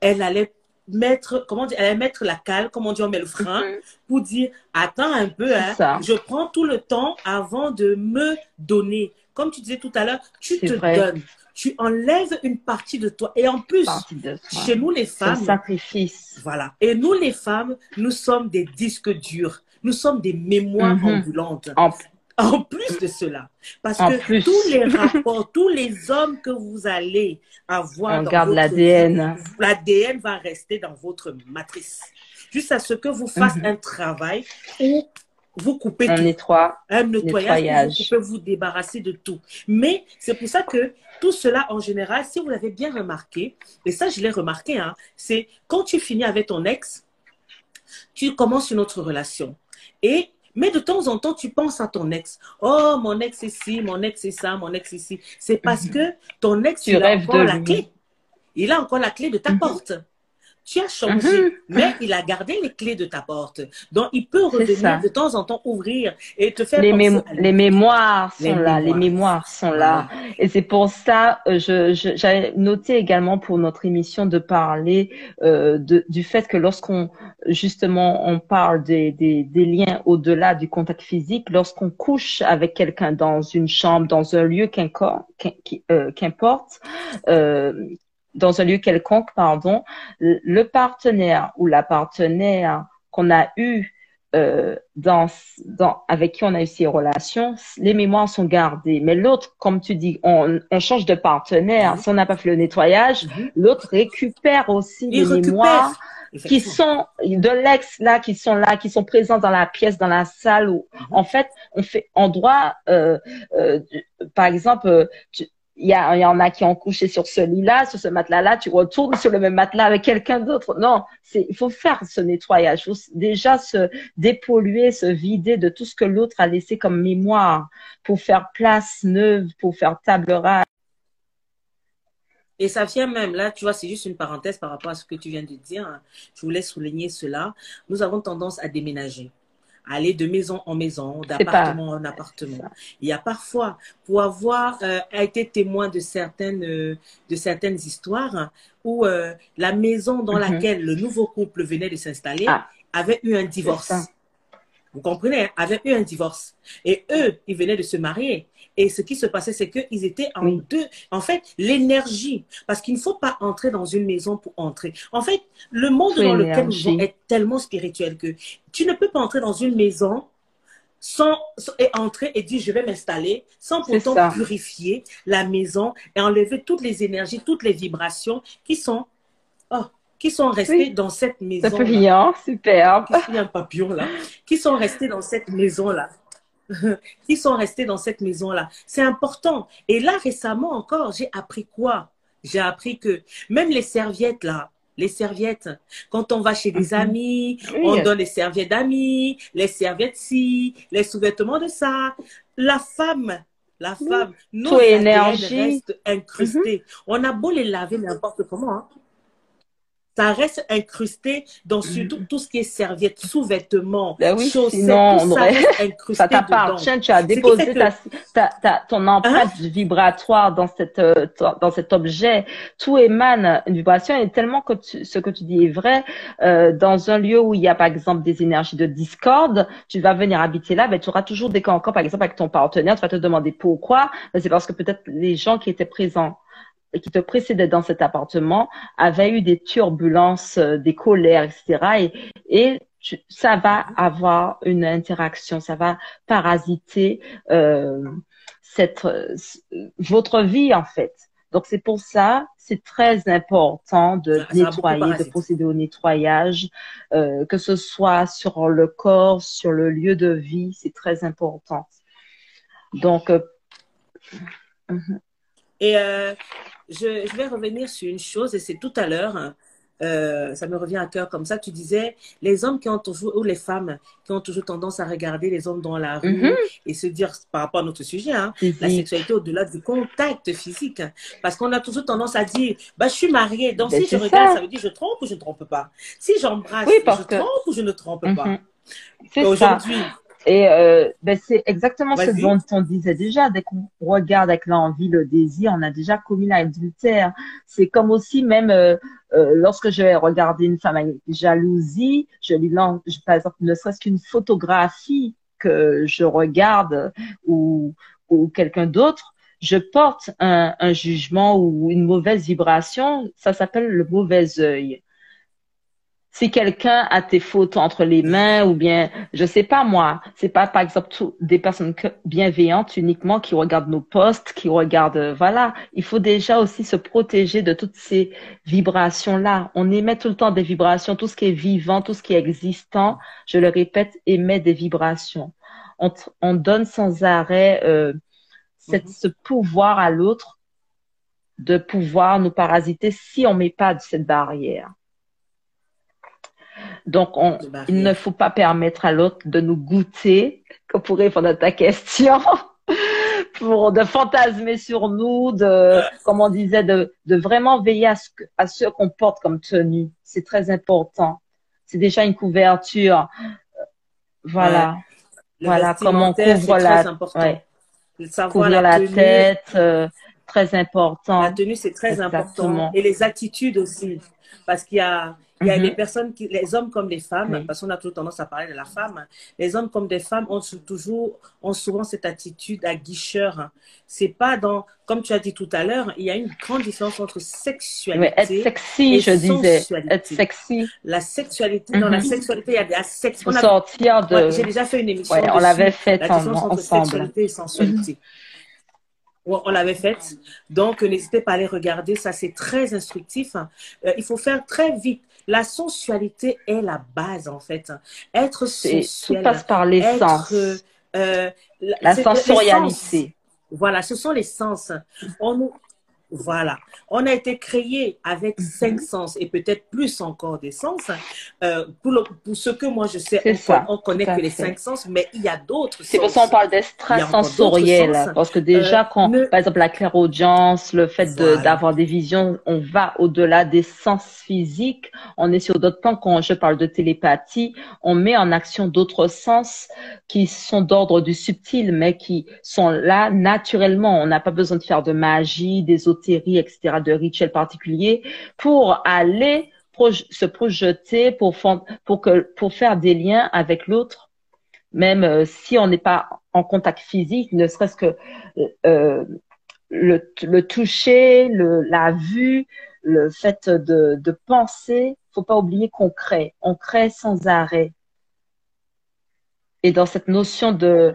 elle allait mettre, comment dire, elle allait mettre la cale, comment dire, on met le frein, mm-hmm. pour dire, attends un peu, hein, je prends tout le temps avant de me donner. Comme tu disais tout à l'heure, tu te donnes tu enlèves une partie de toi. Et en plus, chez nous les femmes, sacrifice. Voilà. Et nous les femmes, nous sommes des disques durs. Nous sommes des mémoires mhm. ambulantes. En... plus de cela, parce que tous les rapports, tous les hommes que vous allez avoir, on garde l'ADN. L'ADN va rester dans votre matrice, juste à ce que vous fassiez mhm. un travail où vous coupez un tout. un nettoyage, vous pouvez vous débarrasser de tout. Mais c'est pour ça que tout cela, en général, si vous l'avez bien remarqué, et ça, je l'ai remarqué, hein, c'est quand tu finis avec ton ex, tu commences une autre relation. Et mais de temps en temps, tu penses à ton ex. Oh, mon ex est ci, mon ex est ça, mon ex est ci. C'est parce mhm. que ton ex, il a encore la clé. Il a encore la clé de ta mhm. porte tu as changé, mhm. mais il a gardé les clés de ta porte. Donc, il peut revenir de temps en temps ouvrir et te faire les, les mémoires sont là, les mémoires sont là. Et c'est pour ça, euh, je, j'avais noté également pour notre émission de parler euh, de, du fait que lorsqu'on, justement, on parle des, des, des liens au-delà du contact physique, lorsqu'on couche avec quelqu'un dans une chambre, dans un lieu euh, qu'importe, euh, dans un lieu quelconque, pardon, le partenaire ou la partenaire qu'on a eu euh, dans, dans, avec qui on a eu ces relations, les mémoires sont gardées. Mais l'autre, comme tu dis, on, on change de partenaire. Mhm. Si on n'a pas fait le nettoyage, mhm. l'autre récupère aussi les mémoires qui sont de l'ex là, qui sont là, qui sont présents dans la pièce, dans la salle. Où, mhm. En fait, on fait, on doit, euh, euh, par exemple, tu, il y, en a qui ont couché sur ce lit-là, sur ce matelas-là, tu retournes sur le même matelas avec quelqu'un d'autre. Non, il faut faire ce nettoyage. Il faut déjà se dépolluer, se vider de tout ce que l'autre a laissé comme mémoire pour faire place neuve, pour faire table rase. Et ça vient même, là, tu vois, c'est juste une parenthèse par rapport à ce que tu viens de dire. Je voulais souligner cela. Nous avons tendance à déménager aller de maison en maison, d'appartement en appartement. Il y a parfois, pour avoir euh, été témoin de certaines, euh, de certaines histoires, où euh, la maison dans mhm. laquelle le nouveau couple venait de s'installer ah. avait eu un divorce. Vous comprenez, hein, avait eu un divorce. Et eux, ils venaient de se marier. Et ce qui se passait, c'est qu'ils étaient en deux. En fait, l'énergie, parce qu'il ne faut pas entrer dans une maison pour entrer. En fait, le monde dans lequel nous vivons est tellement spirituel que tu ne peux pas entrer dans une maison sans, et entrer et dire je vais m'installer sans pourtant purifier la maison et enlever toutes les énergies, toutes les vibrations qui sont oh, qui sont restées dans cette maison. Papillon, super. Il y a un papillon là. Qui sont restés dans cette maison là. qui sont restés dans cette maison-là. C'est important. Et là, récemment encore, j'ai appris quoi? J'ai appris que même les serviettes, là, les serviettes, quand on va chez des mhm. amis, on donne les serviettes d'amis, les serviettes ci, les sous-vêtements de ça. La femme, la femme, nos énergie reste incrustée. Mhm. On a beau les laver n'importe comment, hein ça reste incrusté dans surtout tout ce qui est serviette, sous-vêtements, ben oui, chaussettes, sinon, tout ça reste incrusté Ça t'appartient, tu as déposé ta, ta, ton empreinte hein? vibratoire dans, cette, euh, dans cet objet. Tout émane une vibration et tellement que ce que tu dis est vrai. Euh, dans un lieu où il y a par exemple des énergies de discorde, tu vas venir habiter là, ben, tu auras toujours des encore, par exemple avec ton partenaire, tu vas te demander pourquoi. Ben, c'est parce que peut-être les gens qui étaient présents qui te précédait dans cet appartement avait eu des turbulences, euh, des colères, etc. Et, ça va avoir une interaction, ça va parasiter euh, cette euh, votre vie en fait. Donc c'est pour ça, c'est très important de nettoyer, de procéder au nettoyage, euh, que ce soit sur le corps, sur le lieu de vie, c'est très important. Donc. Euh, et euh, je, je, vais revenir sur une chose, et c'est tout à l'heure, euh, ça me revient à cœur comme ça, tu disais, les hommes qui ont toujours, ou les femmes qui ont toujours tendance à regarder les hommes dans la rue mm-hmm. et se dire, par rapport à notre sujet, hein, la sexualité au-delà du contact physique. Parce qu'on a toujours tendance à dire, bah, je suis mariée, donc ben, si je regarde, ça. veut dire je trompe ou je ne trompe pas? Si j'embrasse, je trompe ou je ne trompe pas? Mm-hmm. Aujourd'hui, et euh, ben c'est exactement ce dont on disait déjà. Dès qu'on regarde avec l'envie, le désir, on a déjà commis l'adultère. C'est comme aussi même euh, euh, lorsque je vais regarder une femme avec jalousie, je lui lance, par exemple, ne serait-ce qu'une photographie que je regarde ou, ou quelqu'un d'autre, je porte un, un jugement ou une mauvaise vibration. Ça s'appelle le mauvais œil si quelqu'un a tes photos entre les mains ou bien, je sais pas moi, c'est pas par exemple des personnes bienveillantes uniquement qui regardent nos posts, qui regardent, voilà, il faut déjà aussi se protéger de toutes ces vibrations-là. On émet tout le temps des vibrations, tout ce qui est vivant, tout ce qui est existant, je le répète, émet des vibrations. On, on donne sans arrêt euh, cette, mm-hmm. ce pouvoir à l'autre de pouvoir nous parasiter si on met pas de cette barrière. Donc, on, il ne faut pas permettre à l'autre de nous goûter, qu'on pourrait répondre à ta question, pour de fantasmer sur nous, de, comme on disait, de, de vraiment veiller à ce, à ce qu'on porte comme tenue. C'est très important. C'est déjà une couverture. Voilà. Voilà comment on couvre la, ouais. couvrir la, tête, euh, très important. La tenue, c'est très important. Et les attitudes aussi. Parce qu'il y a, Il y a des personnes qui, les hommes comme les femmes, parce qu'on a toujours tendance à parler de la femme, les hommes comme des femmes ont toujours, ont souvent cette attitude à guicheur. C'est pas dans, comme tu as dit tout à l'heure, il y a une grande différence entre sexualité être sexy, et je disais. sensualité. Être sexy. La sexualité, dans la Mhm. sexualité, il y a de la sex- Faut on a- sortir de. Ouais, J'ai déjà fait une émission. Ouais, on l'avait fait La différence en- entre ensemble. sexualité et sensualité. Ouais, on l'avait faite. Donc, euh, n'hésitez pas à aller regarder. Ça, c'est très instructif. Euh, il faut faire très vite. La sensualité est la base, en fait. Être C'est- Tout sensuel. passe par les être, sens. euh, la La sensorialité. Voilà, ce sont les sens. On nous, voilà, on a été créé avec Mhm. cinq sens et peut-être plus encore des sens. Euh, pour, le- pour ce que moi je sais, on, ça, on connaît que les cinq sens, mais il y a d'autres C'est pour sens. ça qu'on parle d'extrasensoriel. sens. Parce que déjà, Euh, quand, ne- par exemple, la clairaudience, le fait Voilà. d'avoir des visions, on va au-delà des sens physiques. On est sur d'autres plans. Quand je parle de télépathie, on met en action d'autres sens qui sont d'ordre du subtil, mais qui sont là naturellement. On n'a pas besoin de faire de magie, etc., de rituels particuliers pour aller se projeter pour, faire des liens avec l'autre même euh, si on n'est pas en contact physique, ne serait-ce que euh, le, le toucher, la vue, le fait de, de penser, faut pas oublier qu'on crée, on crée sans arrêt. Et dans cette notion de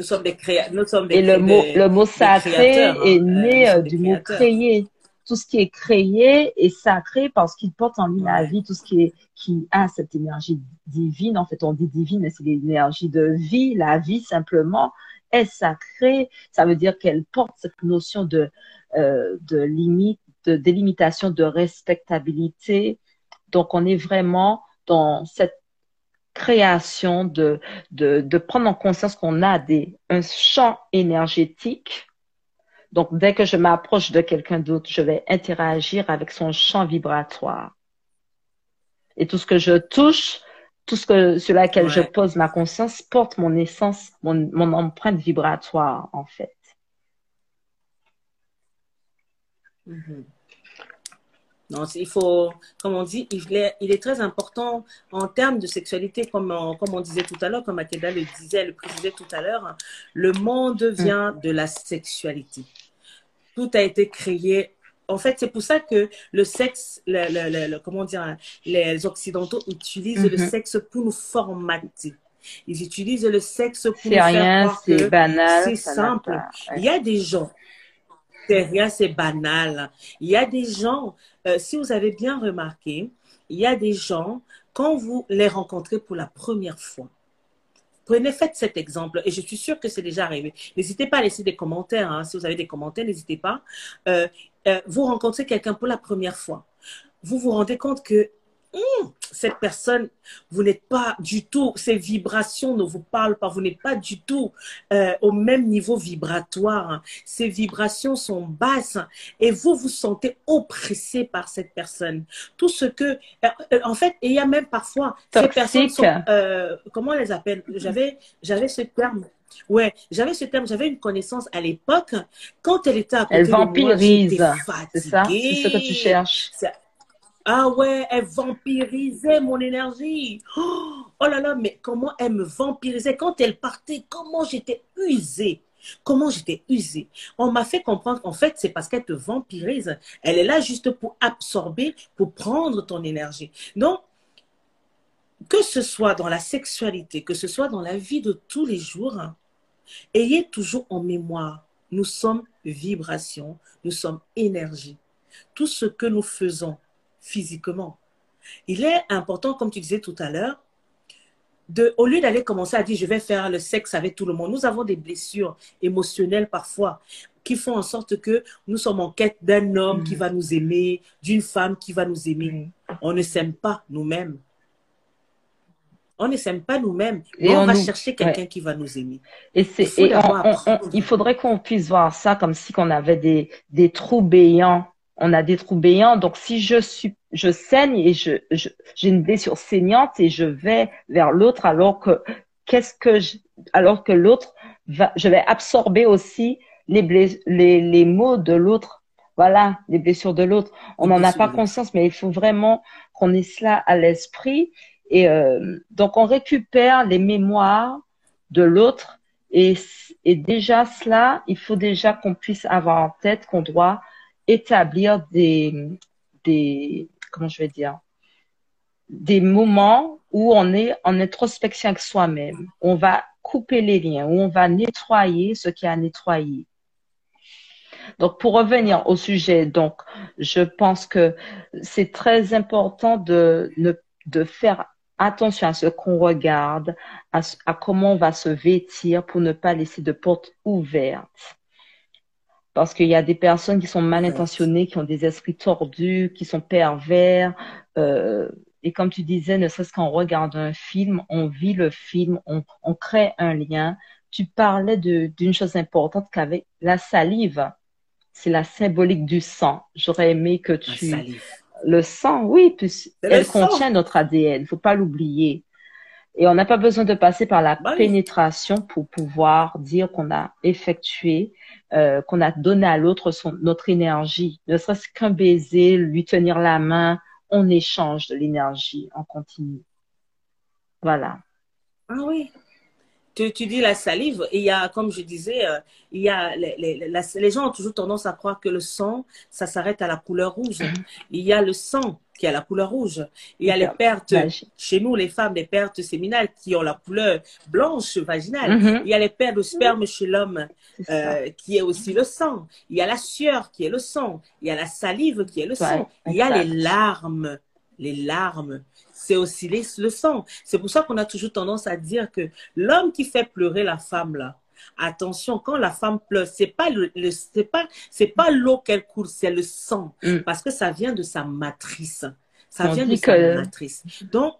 Nous sommes des créateurs. Et le mot des- le mot sacré hein. est né euh, du mot créer. Tout ce qui est créé est sacré parce qu'il porte en lui la vie, tout ce qui est qui a cette énergie divine. En fait, on dit divine, mais c'est l'énergie de vie. La vie simplement est sacrée. Ça veut dire qu'elle porte cette notion de euh, de limite, de délimitation, de respectabilité. Donc, on est vraiment dans cette création de, de, de prendre en conscience qu'on a des, un champ énergétique. Donc, dès que je m'approche de quelqu'un d'autre, je vais interagir avec son champ vibratoire. Et tout ce que je touche, tout ce que, sur laquelle je Ouais. pose ma conscience porte mon essence, mon, mon empreinte vibratoire, en fait. Mhm. Non, il faut, comme on dit, il est, il est très important en termes de sexualité, comme on, comme on disait tout à l'heure, comme Akeda le disait, le précisait tout à l'heure, le monde vient de la sexualité. Tout a été créé. En fait, c'est pour ça que le sexe, le, le- le- le- comment dire, les Occidentaux utilisent le Mhm. sexe pour nous formater. Ils utilisent le sexe pour nous C'est faire rien, croire c'est que banal. c'est simple. ouais. Il y a des gens, rien, c'est banal. Il y a des gens, euh, si vous avez bien remarqué, il y a des gens, quand vous les rencontrez pour la première fois, prenez, faites cet exemple, et je suis sûre que c'est déjà arrivé. N'hésitez pas à laisser des commentaires, hein. si vous avez des commentaires, n'hésitez pas. Euh, euh, vous rencontrez quelqu'un pour la première fois, vous vous rendez compte que cette personne, vous n'êtes pas du tout, ces vibrations ne vous parlent pas, vous n'êtes pas du tout euh, au même niveau vibratoire. Ces vibrations sont basses et vous vous sentez oppressé par cette personne. Tout ce que, euh, euh, en fait, il y a même parfois ces personnes sont, euh, comment on les appelle? J'avais, j'avais ce terme. Ouais, j'avais ce terme, j'avais une connaissance à l'époque. Quand elle était à côté Elle de moi, vampirise. j'étais C'est ça? C'est ce que tu cherches. Ah ouais, elle vampirisait mon énergie. Oh, oh là là, mais comment elle me vampirisait quand elle partait, comment j'étais usée. Comment j'étais usée. On m'a fait comprendre qu'en fait, c'est parce qu'elle te vampirise. Elle est là juste pour absorber, pour prendre ton énergie. Donc, que ce soit dans la sexualité, que ce soit dans la vie de tous les jours, hein, ayez toujours en mémoire, nous sommes vibration, nous sommes énergie. Tout ce que nous faisons physiquement, il est important, comme tu disais tout à l'heure, de, au lieu d'aller commencer à dire je vais faire le sexe avec tout le monde, nous avons des blessures émotionnelles parfois qui font en sorte que nous sommes en quête d'un homme qui va nous aimer, d'une femme qui va nous aimer. On ne s'aime pas nous-mêmes. On ne s'aime pas nous-mêmes. Et on, on va nous- chercher quelqu'un qui va nous aimer. Et c'est, Il et on- on- il faudrait qu'on puisse voir ça comme si qu'on avait des, des trous béants. On a des trous béants. Donc, si je suis, je saigne et je, je- j'ai une blessure saignante et je vais vers l'autre alors que, qu'est-ce que je, alors que l'autre va, je vais absorber aussi les, bless- les, les mots de l'autre voilà, les blessures de l'autre. On n'en a pas conscience, mais il faut vraiment qu'on ait cela à l'esprit. Et euh, donc, on récupère les mémoires de l'autre. Et, et déjà, cela, il faut déjà qu'on puisse avoir en tête qu'on doit établir des, des, comment je vais dire, des moments où on est en introspection avec soi-même. On va couper les liens, où on va nettoyer ce qui a nettoyé. Donc, pour revenir au sujet, donc, je pense que c'est très important de, de faire attention à ce qu'on regarde, à, à, comment on va se vêtir pour ne pas laisser de portes ouvertes. Parce qu'il y a des personnes qui sont mal intentionnées, qui ont des esprits tordus, qui sont pervers. Euh, et comme tu disais, ne serait-ce qu'en regardant un film, on vit le film, on, on crée un lien. Tu parlais d'une chose importante qu'avec la salive c'est la symbolique du sang. J'aurais aimé que tu... Le sang, oui, puis elle contient notre ADN, faut pas l'oublier. Et on n'a pas besoin de passer par la bah pénétration pour pouvoir dire qu'on a effectué, euh, qu'on a donné à l'autre notre énergie. Ne serait-ce qu'un baiser, lui tenir la main, on échange de l'énergie en continu. Voilà. Ah oui, tu, tu, dis la salive, et il y a, comme je disais, euh, il y a les, les, les, gens ont toujours tendance à croire que le sang, ça s'arrête à la couleur rouge. Mhm. Il y a le sang qui a la couleur rouge. Il y a les pertes, chez nous, les femmes, les pertes séminales qui ont la couleur blanche vaginale. Mhm. Il y a les pertes de sperme chez l'homme, euh, qui est aussi le sang. Il y a la sueur qui est le sang. Il y a la salive qui est le sang. Il y a les larmes, les larmes c'est aussi le sang. C'est pour ça qu'on a toujours tendance à dire que l'homme qui fait pleurer la femme là, attention, quand la femme pleure, c'est pas le, c'est pas c'est pas l'eau qu'elle coule, c'est le sang mm. parce que ça vient de sa matrice. Ça vient de sa matrice. Donc,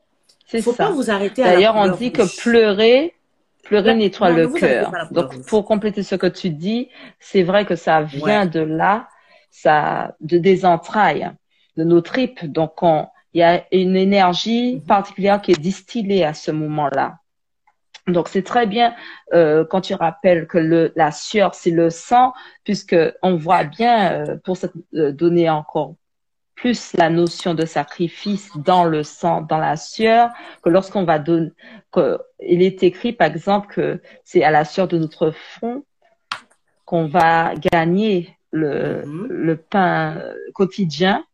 il faut pas vous arrêter à D'ailleurs, on dit que pleurer pleurer nettoie le cœur. Donc pour compléter ce que tu dis, c'est vrai que ça vient de là, ça de des entrailles, de nos tripes. Donc on il y a une énergie mhm. particulière qui est distillée à ce moment-là. Donc c'est très bien euh, quand tu rappelles que le, la sueur c'est le sang, puisque on voit bien euh, pour cette, euh, donner encore plus la notion de sacrifice dans le sang, dans la sueur, que lorsqu'on va donner, que, il est écrit par exemple que c'est à la sueur de notre front qu'on va gagner le, mhm. le pain quotidien.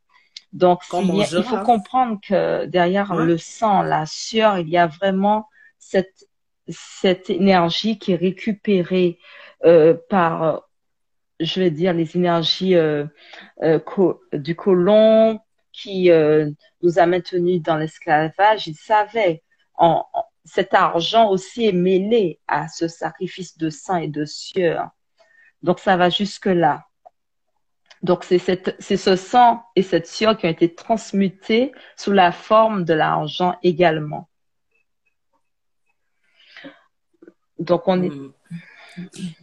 Donc, il, faut comprendre que derrière le sang, la sueur, il y a vraiment cette, cette énergie qui est récupérée euh, par, je vais dire, les énergies euh, euh, du colon qui nous a maintenus dans l'esclavage. Il savait, en, cet argent aussi est mêlé à ce sacrifice de sang et de sueur. Donc, ça va jusque-là. Donc, c'est ce sang et cette sueur qui ont été transmutés sous la forme de l'argent également. Donc, on est. Hmm.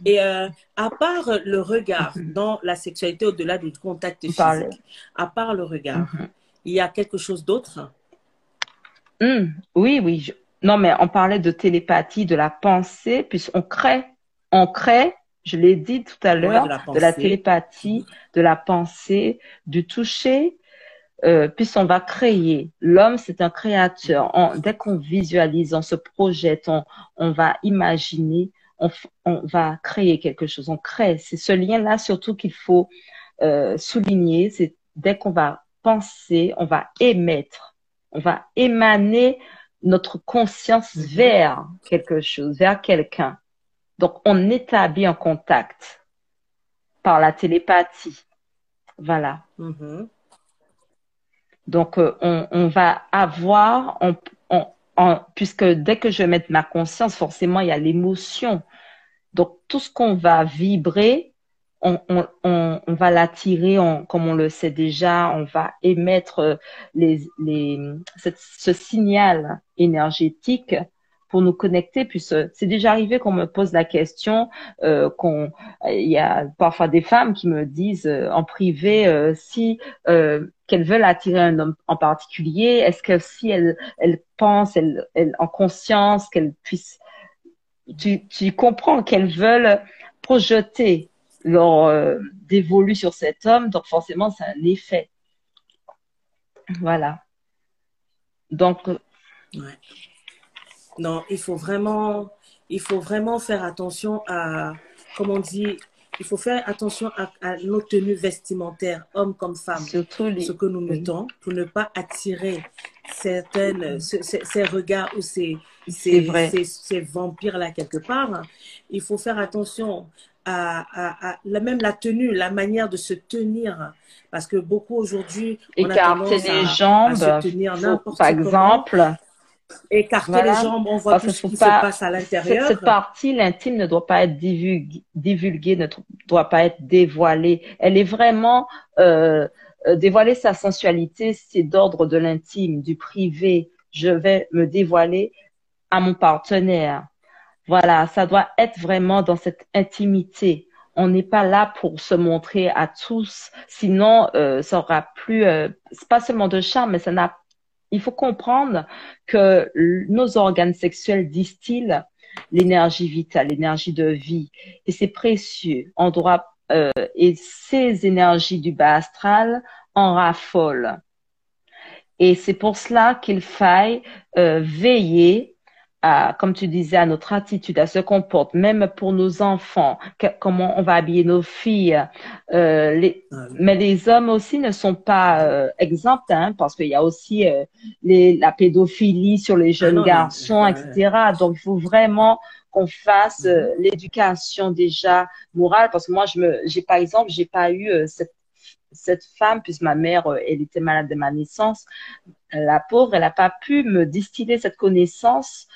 Et euh, à part le regard dans la sexualité au-delà du contact physique, à part le regard, mm-hmm. il y a quelque chose d'autre? Hmm. Oui, oui. Non, mais on parlait de télépathie, de la pensée, puisqu'on crée, on crée je l'ai dit tout à l'heure, de, la télépathie, de la pensée, du toucher, euh, puisqu'on va créer. L'homme, c'est un créateur. dès qu'on visualise, on se projette, on, on va imaginer, on, on, va créer quelque chose. On crée. C'est ce lien-là surtout qu'il faut euh, souligner. C'est dès qu'on va penser, on va émettre, on va émaner notre conscience mhm. vers quelque chose, vers quelqu'un. Donc, on établit un contact par la télépathie. Voilà. Mm-hmm. Donc, euh, on, va avoir, puisque dès que je vais mettre ma conscience, forcément, il y a l'émotion. Donc, tout ce qu'on va vibrer, on, va l'attirer, comme on le sait déjà, on va émettre euh, les, ce signal énergétique pour nous connecter. Puis c'est déjà arrivé qu'on me pose la question, euh, qu'on il y a parfois des femmes qui me disent euh, en privé euh, si qu'elles veulent attirer un homme en particulier, est-ce que si elles elles pensent, elles, elles en conscience qu'elles puissent, tu, tu comprends qu'elles veulent projeter leur dévolu sur cet homme, donc forcément, c'est un effet. Voilà. Donc. Non, il faut vraiment, il faut vraiment faire attention à, comme on dit, il faut faire attention à, nos tenues vestimentaires, hommes comme femmes, Surtout ce que nous mettons, pour ne pas attirer certaines, ces, regards ou ces, ces, ces, vampires-là quelque part. Il faut faire attention à, à, la, même la tenue, la manière de se tenir. Parce que beaucoup aujourd'hui, on a les jambes, à se tenir n'importe Par exemple, écarter les jambes, on voit tout ce qui se passe à l'intérieur. Cette, partie, l'intime ne doit pas être divulguée, ne doit pas être dévoilée. Elle est vraiment euh, euh, dévoiler sa sensualité, c'est d'ordre de l'intime, du privé. Je vais me dévoiler à mon partenaire. Voilà, ça doit être vraiment dans cette intimité. On n'est pas là pour se montrer à tous, sinon euh, ça aura plus. Euh, c'est pas seulement de charme, mais ça n'a. Il faut comprendre que nos organes sexuels distillent l'énergie vitale, l'énergie de vie, et c'est précieux. On euh, et ces énergies du bas astral en raffolent. Et c'est pour cela qu'il faille euh, veiller à, comme tu disais, à notre attitude, à ce qu'on porte, même pour nos enfants, comment on va habiller nos filles. Euh, les, Mais les hommes aussi ne sont pas euh, exempts, hein, parce qu'il y a aussi euh, les, la pédophilie sur les ah jeunes garçons, etc. Donc il faut vraiment qu'on fasse euh, mhm. l'éducation déjà morale, parce que moi, je me, j'ai par exemple, j'ai pas eu cette cette femme, puisque ma mère, elle était malade de ma naissance, la pauvre, elle n'a pas pu me distiller cette connaissance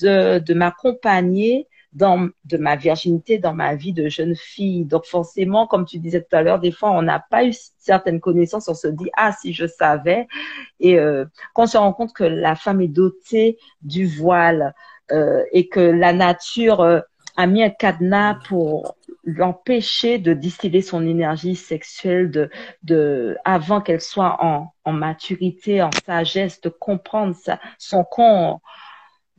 de, de m'accompagner dans de ma virginité dans ma vie de jeune fille. Donc forcément, comme tu disais tout à l'heure, des fois on n'a pas eu certaines connaissances, on se dit ah si je savais. Et euh, quand on se rend compte que la femme est dotée du voile euh, et que la nature euh, a mis un cadenas pour l'empêcher de distiller son énergie sexuelle de, de avant qu'elle soit en, en maturité, en sagesse, de comprendre sa, son corps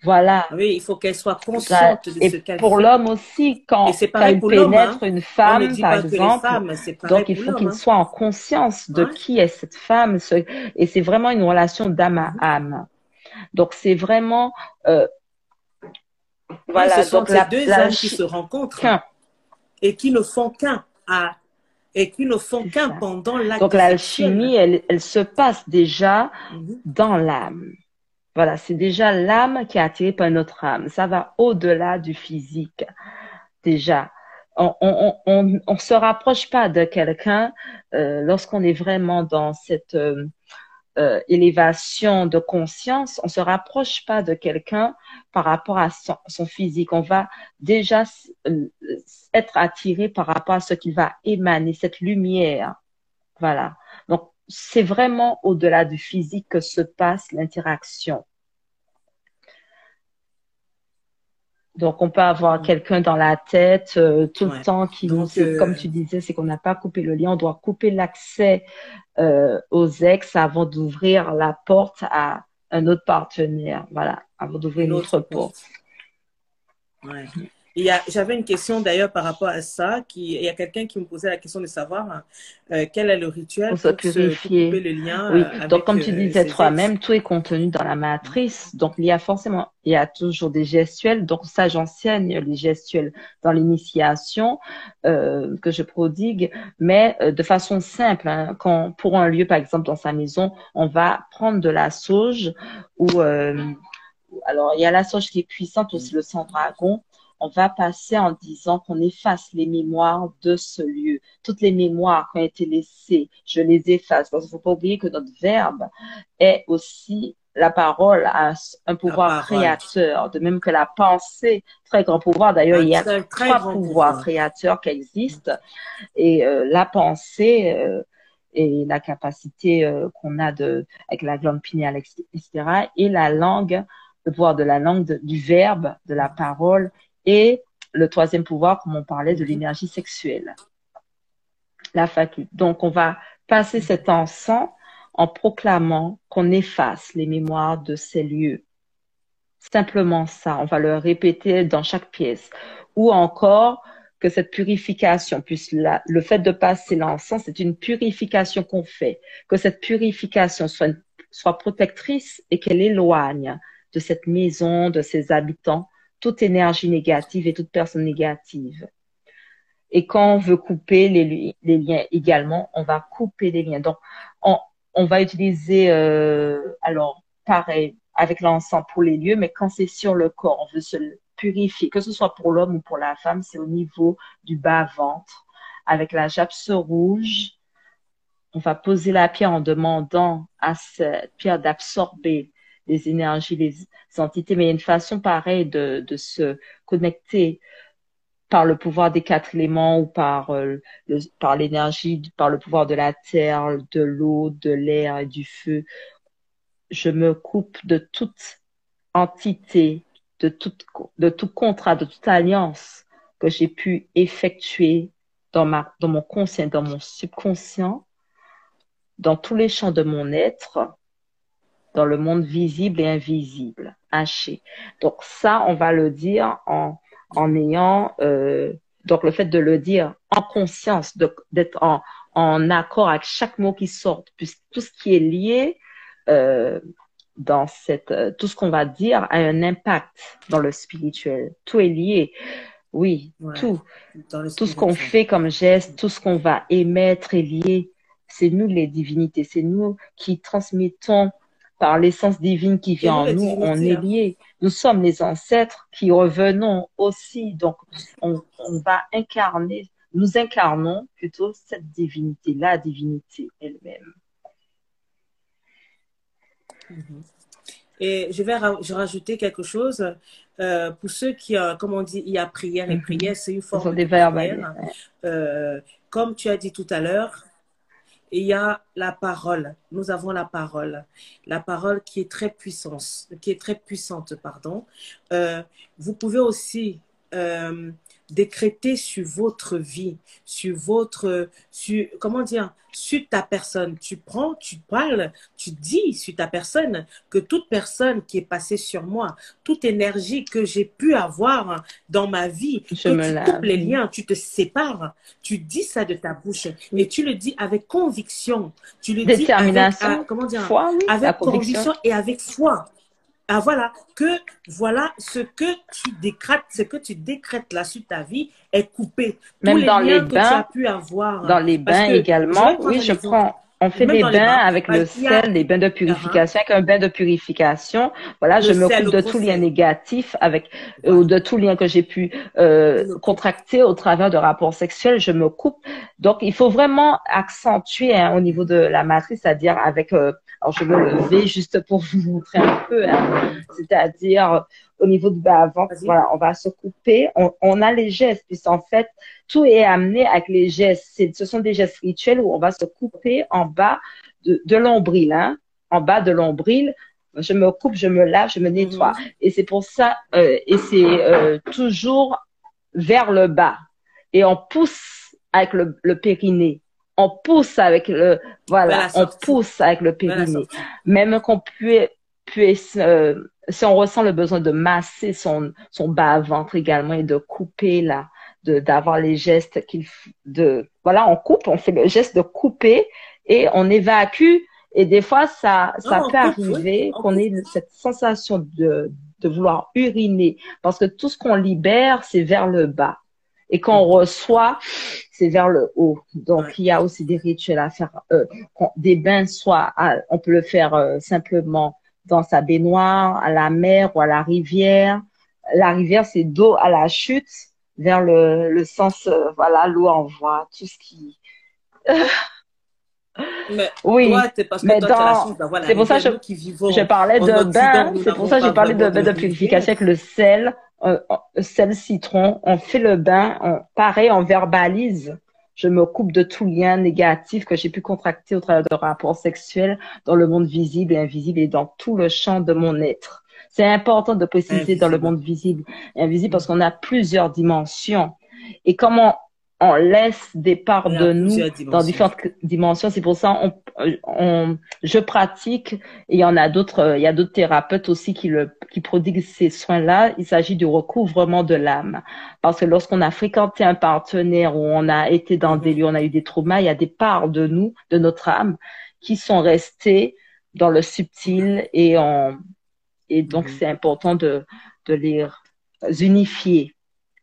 voilà. Oui, il faut qu'elle soit consciente de ce qu'elle fait. Pour l'homme aussi, quand, quand il pénètre hein. une femme, par exemple, donc il faut qu'il hein. soit en conscience de qui est cette femme. Et c'est vraiment une relation d'âme à âme. Donc c'est vraiment euh, voilà. ce sont donc ces deux âmes qui se rencontrent et qui ne font qu'un à et qui ne font qu'un pendant l'acte. Donc l'alchimie, elle, elle se passe déjà mhm. dans l'âme. Voilà, c'est déjà l'âme qui est attirée par notre âme. Ça va au-delà du physique. Déjà, on on, on, on se rapproche pas de quelqu'un euh, lorsqu'on est vraiment dans cette euh, euh, élévation de conscience. On se rapproche pas de quelqu'un par rapport à son, son, physique. On va déjà euh, être attiré par rapport à ce qu'il va émaner, cette lumière. Voilà. Donc c'est vraiment au-delà du physique que se passe l'interaction. Donc, on peut avoir quelqu'un dans la tête euh, tout le temps qui nous, euh, comme tu disais, c'est qu'on n'a pas coupé le lien. On doit couper l'accès euh, aux ex avant d'ouvrir la porte à un autre partenaire. Voilà, avant d'ouvrir une autre porte. Ouais. J'avais une question d'ailleurs par rapport à ça. Qui, il y a quelqu'un qui me posait la question de savoir euh, quel est le rituel pour, se purifier. le lien. Oui, euh, donc comme tu euh, disais toi-même, tout est contenu dans la matrice. Donc il y a forcément, il y a toujours des gestuels. Donc ça, j'enseigne les gestuels dans l'initiation euh, que je prodigue, mais euh, de façon simple. Hein, quand pour un lieu, par exemple dans sa maison, on va prendre de la sauge ou alors il y a la sauge qui est puissante aussi le sang dragon on va passer en disant qu'on efface les mémoires de ce lieu. Toutes les mémoires qui ont été laissées, je les efface. Parce qu'il ne faut pas oublier que notre verbe est aussi la parole a un pouvoir créateur, de même que la pensée, très grand pouvoir. D'ailleurs, il y a trois pouvoirs créateurs qui existent. Et euh, la pensée euh, et la capacité euh, qu'on a de avec la glande pinéale, etc. Et la langue, le pouvoir de la langue, du verbe, de la parole et le troisième pouvoir, comme on parlait, de l'énergie sexuelle. La faculté. Donc, on va passer cet encens en proclamant qu'on efface les mémoires de ces lieux. Simplement ça, on va le répéter dans chaque pièce. Ou encore que cette purification puisse le fait de passer l'encens, c'est une purification qu'on fait, que cette purification soit protectrice et qu'elle éloigne de cette maison, de ses habitants, toute énergie négative et toute personne négative. Et quand on veut couper les, liens également, on va couper les liens. Donc, on, va utiliser, euh, alors, pareil, avec l'encens pour les lieux, mais quand c'est sur le corps, on veut se purifier, que ce soit pour l'homme ou pour la femme, c'est au niveau du bas-ventre. Avec la japse rouge, on va poser la pierre en demandant à cette pierre d'absorber les énergies, les entités, mais il y a une façon pareille de, se connecter par le pouvoir des quatre éléments ou par, euh, par l'énergie, par le pouvoir de la terre, de l'eau, de l'air et du feu. Je me coupe de toute entité, de tout, de tout contrat, de toute alliance que j'ai pu effectuer dans, ma, dans mon conscient, dans mon subconscient, dans tous les champs de mon être, dans le monde visible et invisible, haché. Donc ça, on va le dire en, en ayant, euh, donc le fait de le dire en conscience, d'être en, en accord avec chaque mot qui sort, puisque tout ce qui est lié euh, dans cette, euh, tout ce qu'on va dire a un impact dans le spirituel. Tout est lié. Oui, tout. Tout ce qu'on fait comme geste, tout ce qu'on va émettre est lié. C'est nous les divinités, c'est nous qui transmettons par l'essence divine qui vient en nous, on est hein. liés. Nous sommes les ancêtres qui revenons aussi. Donc, on, va incarner, nous incarnons plutôt cette divinité, la divinité elle-même. Mhm. Et je vais rajouter quelque chose. Euh, pour ceux qui, comme on dit, il y a prière et mhm. prière, c'est une forme de prière. Euh, comme tu as dit tout à l'heure, il y a la parole. Nous avons la parole. La parole qui est très puissante, qui est très puissante, pardon. Euh, vous pouvez aussi euh, décréter sur votre vie, sur votre, sur, comment dire, sur ta personne. Tu prends, tu parles, tu dis sur ta personne que toute personne qui est passée sur moi, toute énergie que j'ai pu avoir dans ma vie, Je tu coupes les liens, tu te sépares, tu dis ça de ta bouche et tu le dis avec conviction. Tu le dis avec, comment dire, avec conviction et avec foi. Ah voilà, que voilà ce que tu décrètes, ce que tu décrètes là sur ta vie est coupé. Même dans les bains, pu avoir, dans les bains également. Oui, je prends. On fait des bains, avec le sel, des bains de purification. Avec un bain de purification, voilà, je me coupe de tout lien négatif avec ou de tout lien que j'ai pu euh, contracter au travers de rapports sexuels. Je me coupe. Donc, il faut vraiment accentuer hein, au niveau de la matrice, c'est-à-dire avec euh, alors, je vais me lever juste pour vous montrer un peu, hein. c'est-à-dire au niveau du bas-ventre, voilà, on va se couper. On, a les gestes, puisqu'en fait, tout est amené avec les gestes. Ce sont des gestes rituels où on va se couper en bas de, de l'ombril, hein, en bas de l'ombril. Je me coupe, je me lave, je me nettoie. Mhm. Et c'est pour ça, euh, et c'est euh, toujours vers le bas. Et on pousse avec le, le périnée on pousse avec le voilà, on pousse avec le périnée. Même qu'on puisse, puisse euh, si on ressent le besoin de masser son son bas ventre également et de couper là, de d'avoir les gestes qu'il de voilà, on coupe, on fait le geste de couper et on évacue. Et des fois ça ça peut arriver qu'on ait cette sensation de de vouloir uriner. Parce que tout ce qu'on libère c'est vers le bas. Et quand on reçoit, c'est vers le haut. Donc, il y a aussi des rituels à faire. Euh, des bains, soit on peut le faire euh, simplement dans sa baignoire, à la mer ou à la rivière. La rivière, c'est d'eau à la chute vers le, le sens, euh, voilà, l'eau envoie tout ce qui... Mais oui, mais dans... c'est pour ça que je, je parlais de bain, c'est pour ça que j'ai parlé de de purification avec le sel, euh, sel citron, on fait le bain, on, pareil, on verbalise. Je me coupe de tout lien négatif que j'ai pu contracter au travers de rapports sexuels dans le monde visible et invisible et dans tout le champ de mon être. C'est important de préciser dans le monde visible et invisible parce qu'on a plusieurs dimensions. Et comment on laisse des parts de nous dans différentes dimensions. C'est pour ça on, on, je pratique et il y en a d'autres, il y a d'autres thérapeutes aussi qui le qui prodiguent ces soins-là. Il s'agit du recouvrement de l'âme, parce que lorsqu'on a fréquenté un partenaire ou on a été dans des lieux, on a eu des traumas, il y a des parts de nous, de notre âme, qui sont restées dans le subtil et on et donc mhm. c'est important de de les unifier.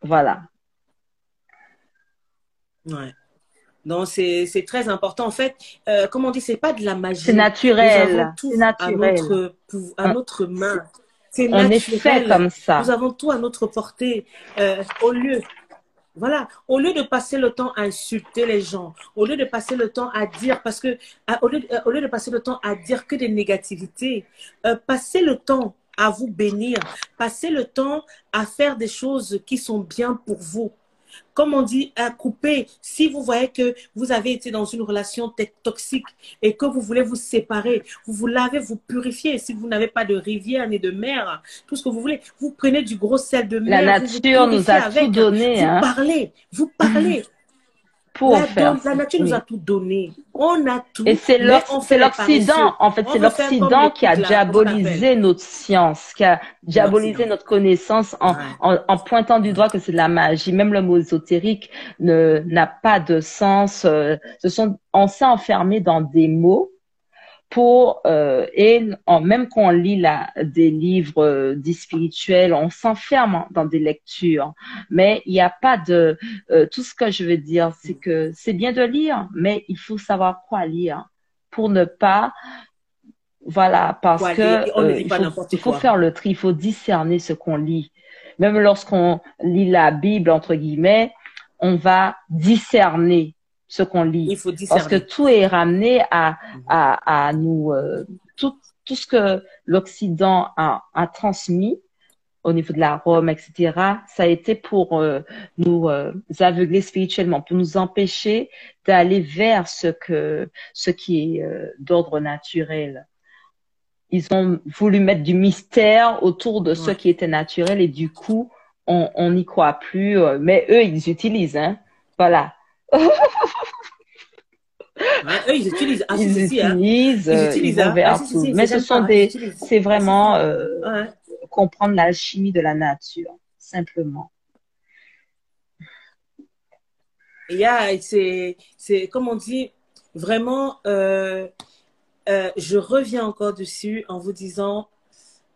Voilà. Ouais. Donc, c'est très important. En fait, euh, comme on dit, c'est pas de la magie. C'est naturel. C'est naturel. À notre, à notre main. C'est naturel. comme ça. Nous avons tout à notre portée. Euh, au lieu, voilà, au lieu de passer le temps à insulter les gens, au lieu de passer le temps à dire, parce que, au, lieu, euh, au lieu de passer le temps à dire que des négativités, euh, passez le temps à vous bénir, passez le temps à faire des choses qui sont bien pour vous comme on dit, à couper. Si vous voyez que vous avez été dans une relation toxique et que vous voulez vous séparer, vous vous lavez, vous purifiez. Si vous n'avez pas de rivière ni de mer, tout ce que vous voulez, vous prenez du gros sel de mer. La nature nous a tout donné. Vous hein. parlez, vous parlez. Pour la, faire la nature nous a tout donné. On a tout. Et c'est l'Occident, en fait, c'est l'Occident qui a diabolisé notre science, qui a diabolisé notre connaissance en, en, en, pointant du doigt que c'est de la magie. Même le mot ésotérique n'a pas de sens. Euh, ce sont, on s'est enfermé dans des mots pour euh, et en, même quand on lit la, des livres euh, dits spirituels, on s'enferme dans des lectures, mais il n'y a pas de euh, tout ce que je veux dire, c'est que c'est bien de lire, mais il faut savoir quoi lire pour ne pas voilà parce que euh, il, faut, il faut faire le tri, il faut discerner ce qu'on lit. Même lorsqu'on lit la Bible entre guillemets, on va discerner ce qu'on lit. Il faut Parce que tout est ramené à, à, à nous, euh, tout, tout ce que l'Occident a, a transmis au niveau de la Rome, etc., ça a été pour euh, nous euh, aveugler spirituellement, pour nous empêcher d'aller vers ce que ce qui est d'ordre naturel. Ils ont voulu mettre du mystère autour de ce qui était naturel et du coup, on n'y croit plus. mais eux, ils utilisent, hein. Voilà. eux, ils utilisent. Ah, ils, utilisent, ils utilisent, ils hein. ah, Mais ce sont des, c'est vraiment euh, comprendre l'alchimie de la nature, simplement. Il y a, c'est, c'est, comme on dit, vraiment, euh, euh, je reviens encore dessus en vous disant,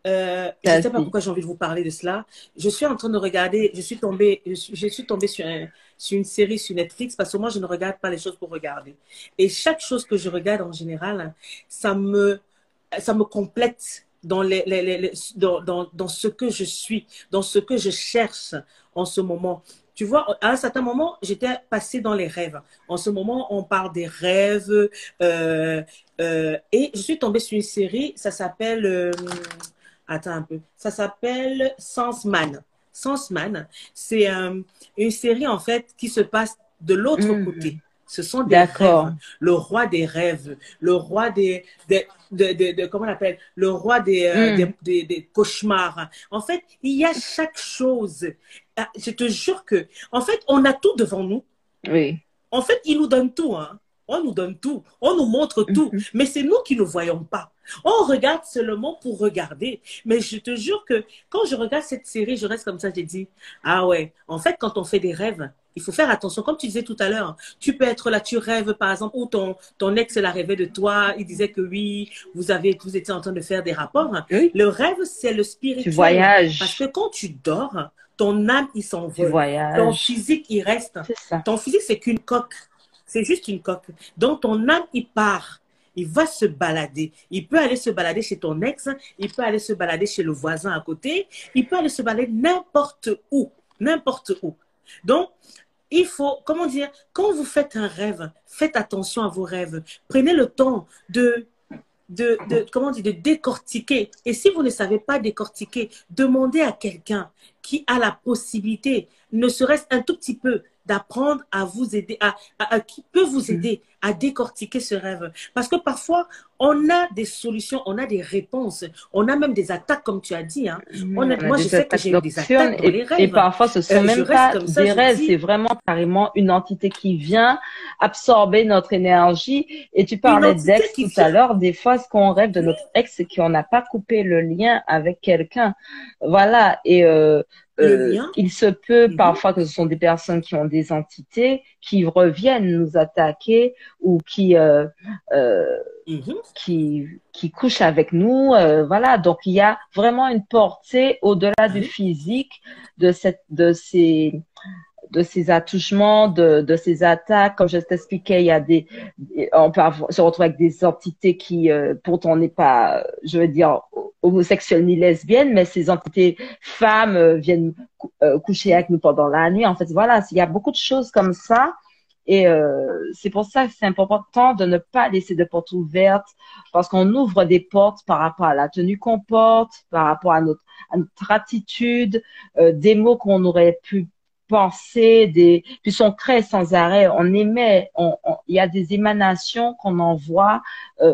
euh, je ne sais pas pourquoi j'ai envie de vous parler de cela. Je suis en train de regarder, je suis tombée, je suis, je suis tombée sur, un, sur, une série sur Netflix parce que moi, je ne regarde pas les choses pour regarder. Et chaque chose que je regarde en général, ça me, ça me complète dans, les, les, les, dans, dans, dans ce que je suis, dans ce que je cherche en ce moment. Tu vois, à un certain moment, j'étais passée dans les rêves. En ce moment, on parle des rêves. Euh, euh, et je suis tombée sur une série, ça s'appelle... Attends un peu. Ça s'appelle Sensman. Sensman, c'est euh, une série en fait qui se passe de l'autre hmm. côté. Ce sont des rêves. Le roi des rêves, le roi des, des de, de, de, comment on appelle, le roi des, euh, hmm. des, des, cauchemars. En fait, il y a chaque chose. Ah, je te jure que, en fait, on a tout devant nous. Oui. En fait, il nous donne tout. Hein. On nous donne tout. On nous montre tout. Mhm. Mais c'est nous qui ne voyons pas. On regarde seulement pour regarder. Mais je te jure que quand je regarde cette série, je reste comme ça, j'ai dit, ah ouais, en fait, quand on fait des rêves, il faut faire attention. Comme tu disais tout à l'heure, tu peux être là, tu rêves, par exemple, ou ton, ton ex l'a rêvé de toi, il disait que oui, vous avez, vous étiez en train de faire des rapports. Le rêve, c'est le spirituel. Tu voyages. Parce que quand tu dors, ton âme, il s'envole. Tu voyages. Ton physique, il reste. Ça. Ton physique, c'est qu'une coque. C'est juste une coque. Donc, ton âme, il part. Il va se balader. Il peut aller se balader chez ton ex. Il peut aller se balader chez le voisin à côté. Il peut aller se balader n'importe où. N'importe où. Donc, il faut, comment dire, quand vous faites un rêve, faites attention à vos rêves. Prenez le temps de, de, comment dire, de décortiquer. Et si vous ne savez pas décortiquer, demandez à quelqu'un qui a la possibilité, ne serait-ce un tout petit peu, d'apprendre à vous aider, à, qui peut vous mm. aider à décortiquer ce rêve. Parce que parfois, on a des solutions, on a des réponses, on a même des attaques, comme tu as dit. Hein. On moi, je sais que j'ai des attaques dans et, les rêves. Et parfois, ce sont euh, même pas des rêves, c'est vraiment carrément une entité qui vient absorber notre énergie. Et tu parlais d'ex tout à l'heure. Des fois, ce qu'on rêve de notre ex, c'est qu'on n'a pas coupé le lien avec quelqu'un. Voilà. Et euh, euh, il se peut mhm. parfois que ce sont des personnes qui ont des entités qui reviennent nous attaquer ou qui euh, euh, mhm. qui qui couchent avec nous. Euh, voilà, donc il y a vraiment une portée au-delà du physique de cette de ces de ces attouchements, de, de ces attaques. Comme je t'expliquais, il y a des, on peut se retrouver avec des entités qui, euh, pourtant, n'est pas, je veux dire, homosexuelles ni lesbiennes, mais ces entités femmes euh, viennent euh, coucher avec nous pendant la nuit. En fait, voilà, il y a beaucoup de choses comme ça. Et c'est pour ça que c'est important de ne pas laisser de portes ouvertes parce qu'on ouvre des portes par rapport à la tenue qu'on porte, par rapport à notre, à notre attitude, des mots qu'on aurait pu penser, des, puis on crée sans arrêt, on émet, il y a des émanations qu'on envoie, euh,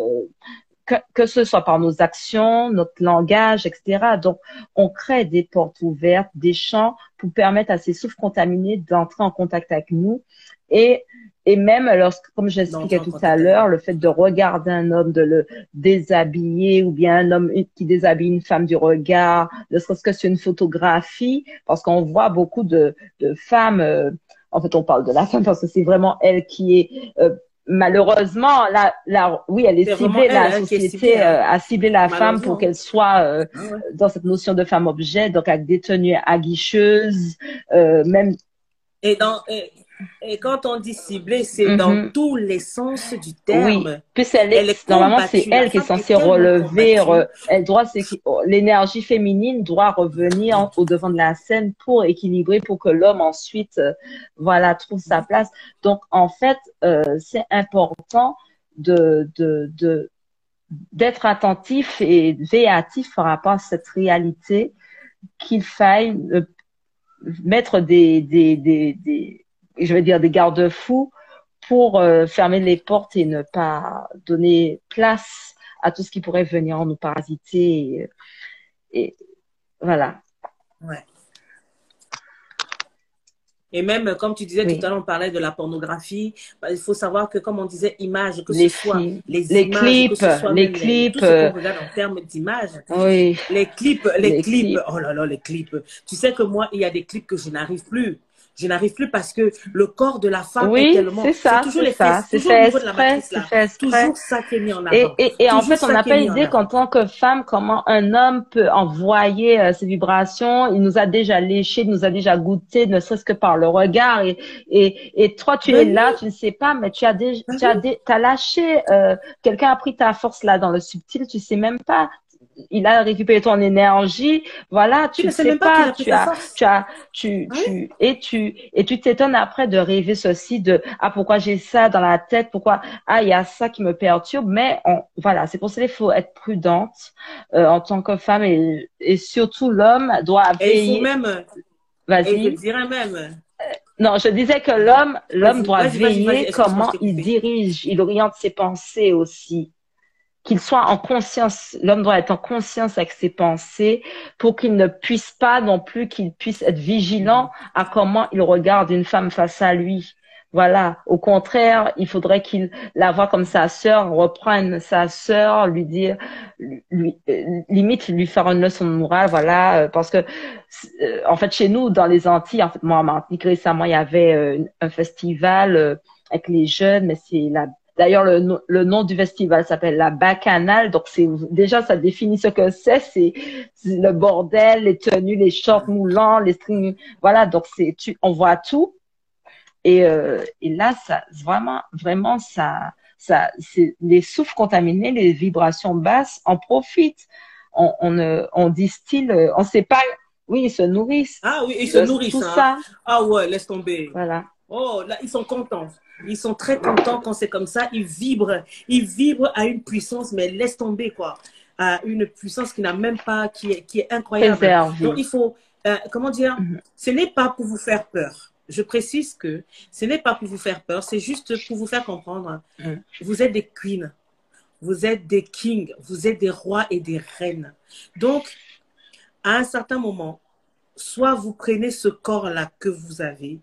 que, que, ce soit par nos actions, notre langage, etc. Donc, on crée des portes ouvertes, des champs pour permettre à ces souffles contaminés d'entrer en contact avec nous. Et et même lorsque, comme j'expliquais tout à l'heure, le fait de regarder un homme, de le déshabiller, ou bien un homme qui déshabille une femme du regard, ne serait-ce que c'est une photographie, parce qu'on voit beaucoup de, de femmes, euh, en fait on parle de la femme parce que c'est vraiment elle qui est euh, malheureusement, la, la, oui, elle est, ciblée, la hein, société hein. euh, a ciblé la femme pour qu'elle soit ah dans cette notion de femme-objet, donc avec des tenues aguicheuses, même. Et dans, et quand on dit ciblée, c'est dans mhm. tous les sens du terme. Oui, elle est, normalement c'est elle qui est censée relever, elle doit, l'énergie féminine doit revenir au devant de la scène pour équilibrer, pour que l'homme ensuite, euh, voilà, trouve sa place. Donc en fait, euh, c'est important de, de, de d'être attentif et véatif par rapport à cette réalité qu'il faille euh, mettre des, des, des, des je veux dire des garde-fous pour euh, fermer les portes et ne pas donner place à tout ce qui pourrait venir nous parasiter. Et, voilà. Ouais. Et même, comme tu disais tout à l'heure, on parlait de la pornographie. Bah, il faut savoir que, comme on disait, images, que ce soit les, les clips, les clips, tout ce qu'on regarde en termes d'images. Oui. Les clips, les, clips. Oh là là, les clips. Tu sais que moi, il y a des clips que je n'arrive plus je n'arrive plus parce que le corps de la femme oui, est tellement. c'est ça. toujours les fesses, c'est matrice là. Toujours ça qui est mis en avant. Et, et, et en fait, on n'a pas idée qu'en tant que femme, comment un homme peut envoyer euh, ses vibrations. Il nous a déjà léché, il nous a déjà goûté, ne serait-ce que par le regard. Et, et, et toi, tu es là, tu ne sais pas, mais tu as déjà, tu as, as lâché. Euh, Quelqu'un a pris ta force là dans le subtil, tu sais même pas il a récupéré ton énergie. Voilà, tu ne sais pas, tu as, tu as, tu, tu, et tu, et tu t'étonnes après de rêver ceci de, ah, pourquoi j'ai ça dans la tête, pourquoi, ah, il y a ça qui me perturbe, mais on, voilà, c'est pour ça qu'il faut être prudente, euh, en tant que femme et, et surtout l'homme doit veiller. Et même, vas-y. je dirais même, euh, non, je disais que l'homme, l'homme doit veiller comment il dirige, il oriente ses pensées aussi qu'il soit en conscience, l'homme doit être en conscience avec ses pensées pour qu'il ne puisse pas non plus qu'il puisse être vigilant à comment il regarde une femme face à lui. Voilà. Au contraire, il faudrait qu'il la voit comme sa sœur, reprenne sa sœur, lui dire, lui, euh, limite lui faire une leçon de morale, voilà, euh, parce que euh, en fait chez nous dans les Antilles, en fait moi en Martinique récemment il y avait un festival avec les jeunes, mais c'est la D'ailleurs, le, le, nom du festival s'appelle la Bacchanale. Donc, c'est déjà, ça définit ce que c'est. C'est le bordel, les tenues, les shorts moulants, les strings. Voilà. Donc, c'est, tu, on voit tout. Et, euh, et là, ça, vraiment, vraiment, ça, ça, c'est les souffles contaminés, les vibrations basses en profitent. On, on, on distille, on sait pas. Oui, ils se nourrissent. Ah oui, ils se nourrissent. Tout hein. ça. Ah ouais, laisse tomber. Voilà. Oh, là, ils sont contents. Ils sont très contents quand c'est comme ça. Ils vibrent. Ils vibrent à une puissance, mais laisse tomber, quoi. À une puissance qui n'a même pas, qui est, qui est incroyable. Donc, il faut, euh, comment dire, mhm. ce n'est pas pour vous faire peur. je précise que ce n'est pas pour vous faire peur, c'est juste pour vous faire comprendre. Vous êtes des queens, vous êtes des kings, vous êtes des rois et des reines. Donc, à un certain moment, soit vous prenez ce corps-là que vous avez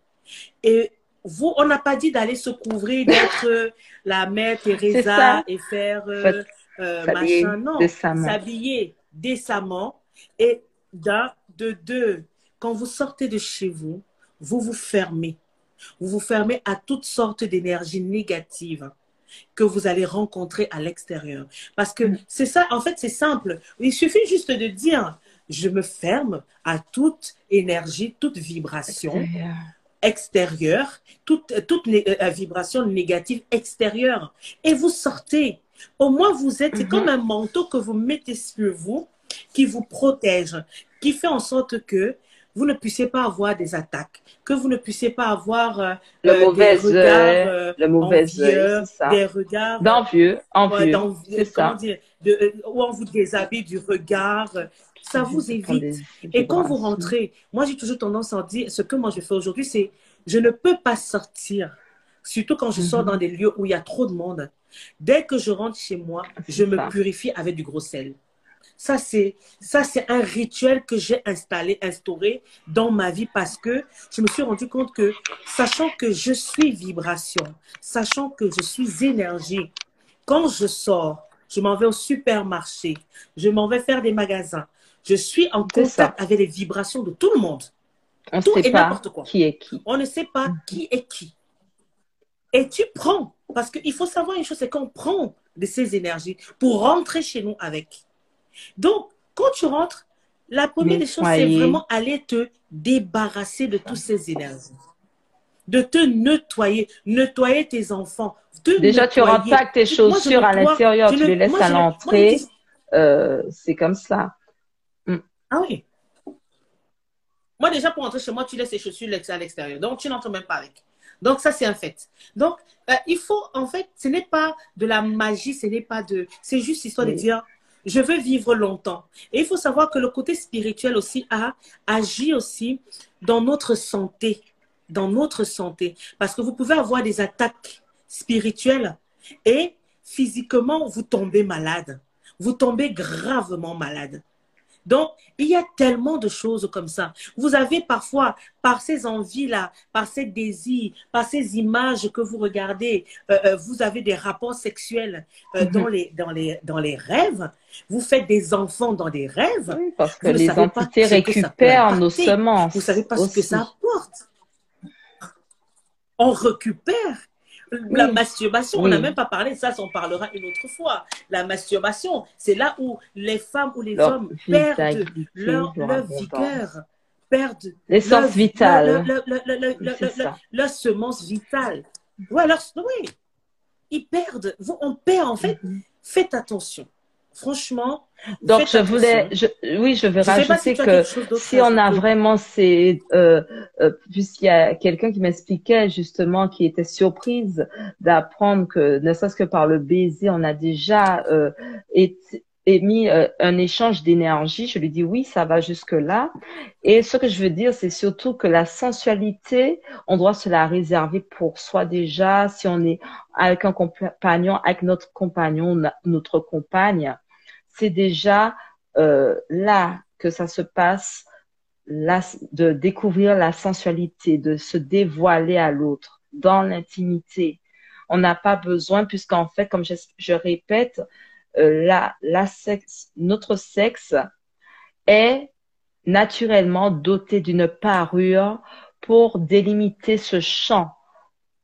et vous, on n'a pas dit d'aller se couvrir, d'être la mère Teresa et faire euh, euh, machin. Non, s'habiller décemment et d'un, de deux, quand vous sortez de chez vous, vous vous fermez. Vous vous fermez à toutes sortes d'énergies négatives que vous allez rencontrer à l'extérieur. Parce que mm. c'est ça, en fait, c'est simple. Il suffit juste de dire, je me ferme à toute énergie, toute vibration extérieure, toute, toute euh, vibration négative extérieure. Et vous sortez. Au moins, vous êtes, comme un manteau que vous mettez sur vous qui vous protège, qui fait en sorte que vous ne puissiez pas avoir des attaques, que vous ne puissiez pas avoir euh, le euh, mauvais des regards euh, le mauvais envieux, des regards d'envieux, envieux, c'est ça. de, où on vous déshabille du regard. Ça vous évite. Et quand vous rentrez, moi j'ai toujours tendance à dire, ce que moi je fais aujourd'hui, c'est je ne peux pas sortir, surtout quand je sors mhm. dans des lieux où il y a trop de monde. Dès que je rentre chez moi, je me purifie avec du gros sel. Ça, c'est, ça, c'est un rituel que j'ai installé, instauré dans ma vie parce que je me suis rendu compte que, sachant que je suis vibration, sachant que je suis énergie, quand je sors, je m'en vais au supermarché, je m'en vais faire des magasins, je suis en contact avec les vibrations de tout le monde. On ne sait pas quoi. qui est qui. On ne sait pas mm. qui est qui. Et tu prends, parce qu'il faut savoir une chose, c'est qu'on prend de ces énergies pour rentrer chez nous avec. Donc, quand tu rentres, la première des choses, c'est vraiment aller te débarrasser de toutes ces énergies. De te nettoyer, nettoyer tes enfants. Déjà, tu rentres pas tes chaussures à l'intérieur, tu les laisses à l'entrée. Euh, c'est comme ça. Ah oui. Moi, déjà, pour entrer chez moi, tu laisses tes chaussures à l'extérieur. Donc, tu n'entres même pas avec. Donc, ça, c'est un fait. Donc, euh, il faut, en fait, ce n'est pas de la magie, ce n'est pas de. C'est juste histoire de dire je veux vivre longtemps. Et il faut savoir que le côté spirituel aussi a agi aussi dans notre santé, dans notre santé. Parce que vous pouvez avoir des attaques spirituelles et physiquement, vous tombez malade. Vous tombez gravement malade. Donc, il y a tellement de choses comme ça. Vous avez parfois, par ces envies-là, par ces désirs, par ces images que vous regardez, euh, euh, vous avez des rapports sexuels euh, mhm. dans, les, dans, les, dans les rêves. Vous faites des enfants dans des rêves. parce que les entités récupèrent nos semences. Vous ne savez pas ce que ça apporte. On récupère la masturbation, on n'a même pas parlé, ça, on parlera une autre fois. La masturbation, c'est là où les femmes ou les hommes perdent leur, leur vigueur, perdent l'essence vitale. Leur, semence vitale. Ouais, oui, ils perdent. On perd, en fait. Mm-hmm. Faites attention franchement. Donc je voulais, oui, je vais rajouter que si on a vraiment ces, euh, euh, puisqu'il y a quelqu'un qui m'expliquait justement qui était surprise d'apprendre que ne serait-ce que par le baiser, on a déjà euh, été, émis euh, un échange d'énergie. Je lui dis oui, ça va jusque là. Et ce que je veux dire, c'est surtout que la sensualité, on doit se la réserver pour soi déjà. Si on est avec un compagnon, avec notre compagnon, notre compagne, c'est déjà euh, là que ça se passe, de découvrir la sensualité, de se dévoiler à l'autre dans l'intimité. On n'a pas besoin, puisqu'en fait, comme je, répète, euh, notre sexe est naturellement doté d'une parure pour délimiter ce champ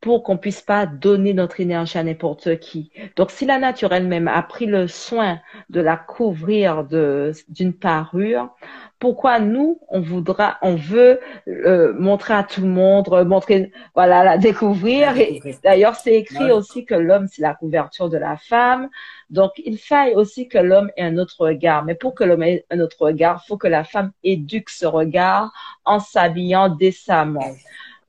pour qu'on puisse pas donner notre énergie à n'importe qui. Donc, si la nature elle-même a pris le soin de la couvrir de d'une parure, pourquoi nous on voudra, on veut euh, montrer à tout le monde, montrer, voilà, la découvrir. Et d'ailleurs, c'est écrit aussi que l'homme c'est la couverture de la femme. Donc, il faille aussi que l'homme ait un autre regard. Mais pour que l'homme ait un autre regard, faut que la femme éduque ce regard en s'habillant décemment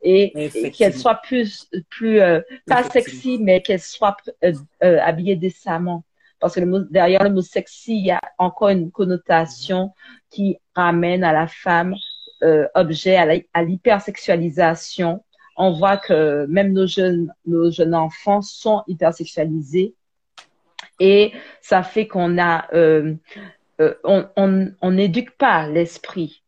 et, qu'elle soit plus, plus euh, pas sexy, mais qu'elle soit euh, euh, habillée décemment. Parce que le derrière le mot sexy, il y a encore une connotation qui ramène à la femme euh, objet à l'hypersexualisation. On voit que même nos jeunes, nos jeunes enfants sont hypersexualisés et ça fait qu'on a, euh, euh, on n'éduque pas l'esprit.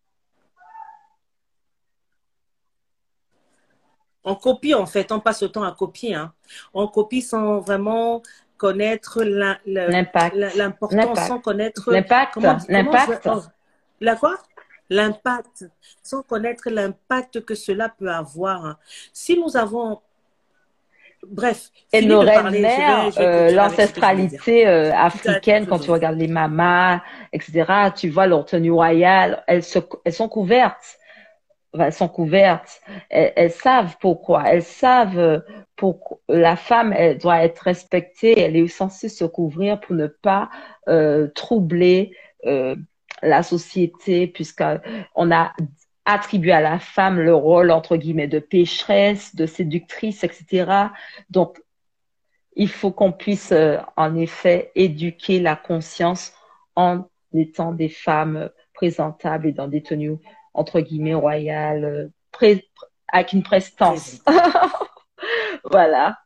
On copie en fait, on passe le temps à copier. Hein. On copie sans vraiment connaître l'importance, sans connaître l'impact. L'impact. Oh, la quoi? L'impact, sans connaître l'impact que cela peut avoir. Hein. Si nous avons Bref. Et nos reines-mères, euh, l'ancestralité euh, africaine, quand tu regardes les mamas, etc., tu vois leur tenue royale, elles, elles sont couvertes. Sont couvertes. Elles, savent pourquoi. Elles savent euh, pour la femme, elle doit être respectée. Elle est censée se couvrir pour ne pas troubler la société, puisqu'on a attribuer à la femme le rôle, entre guillemets, de pécheresse, de séductrice, etc. Donc, il faut qu'on puisse, euh, en effet, éduquer la conscience en étant des femmes présentables et dans des tenues, entre guillemets, royales, avec une prestance. voilà.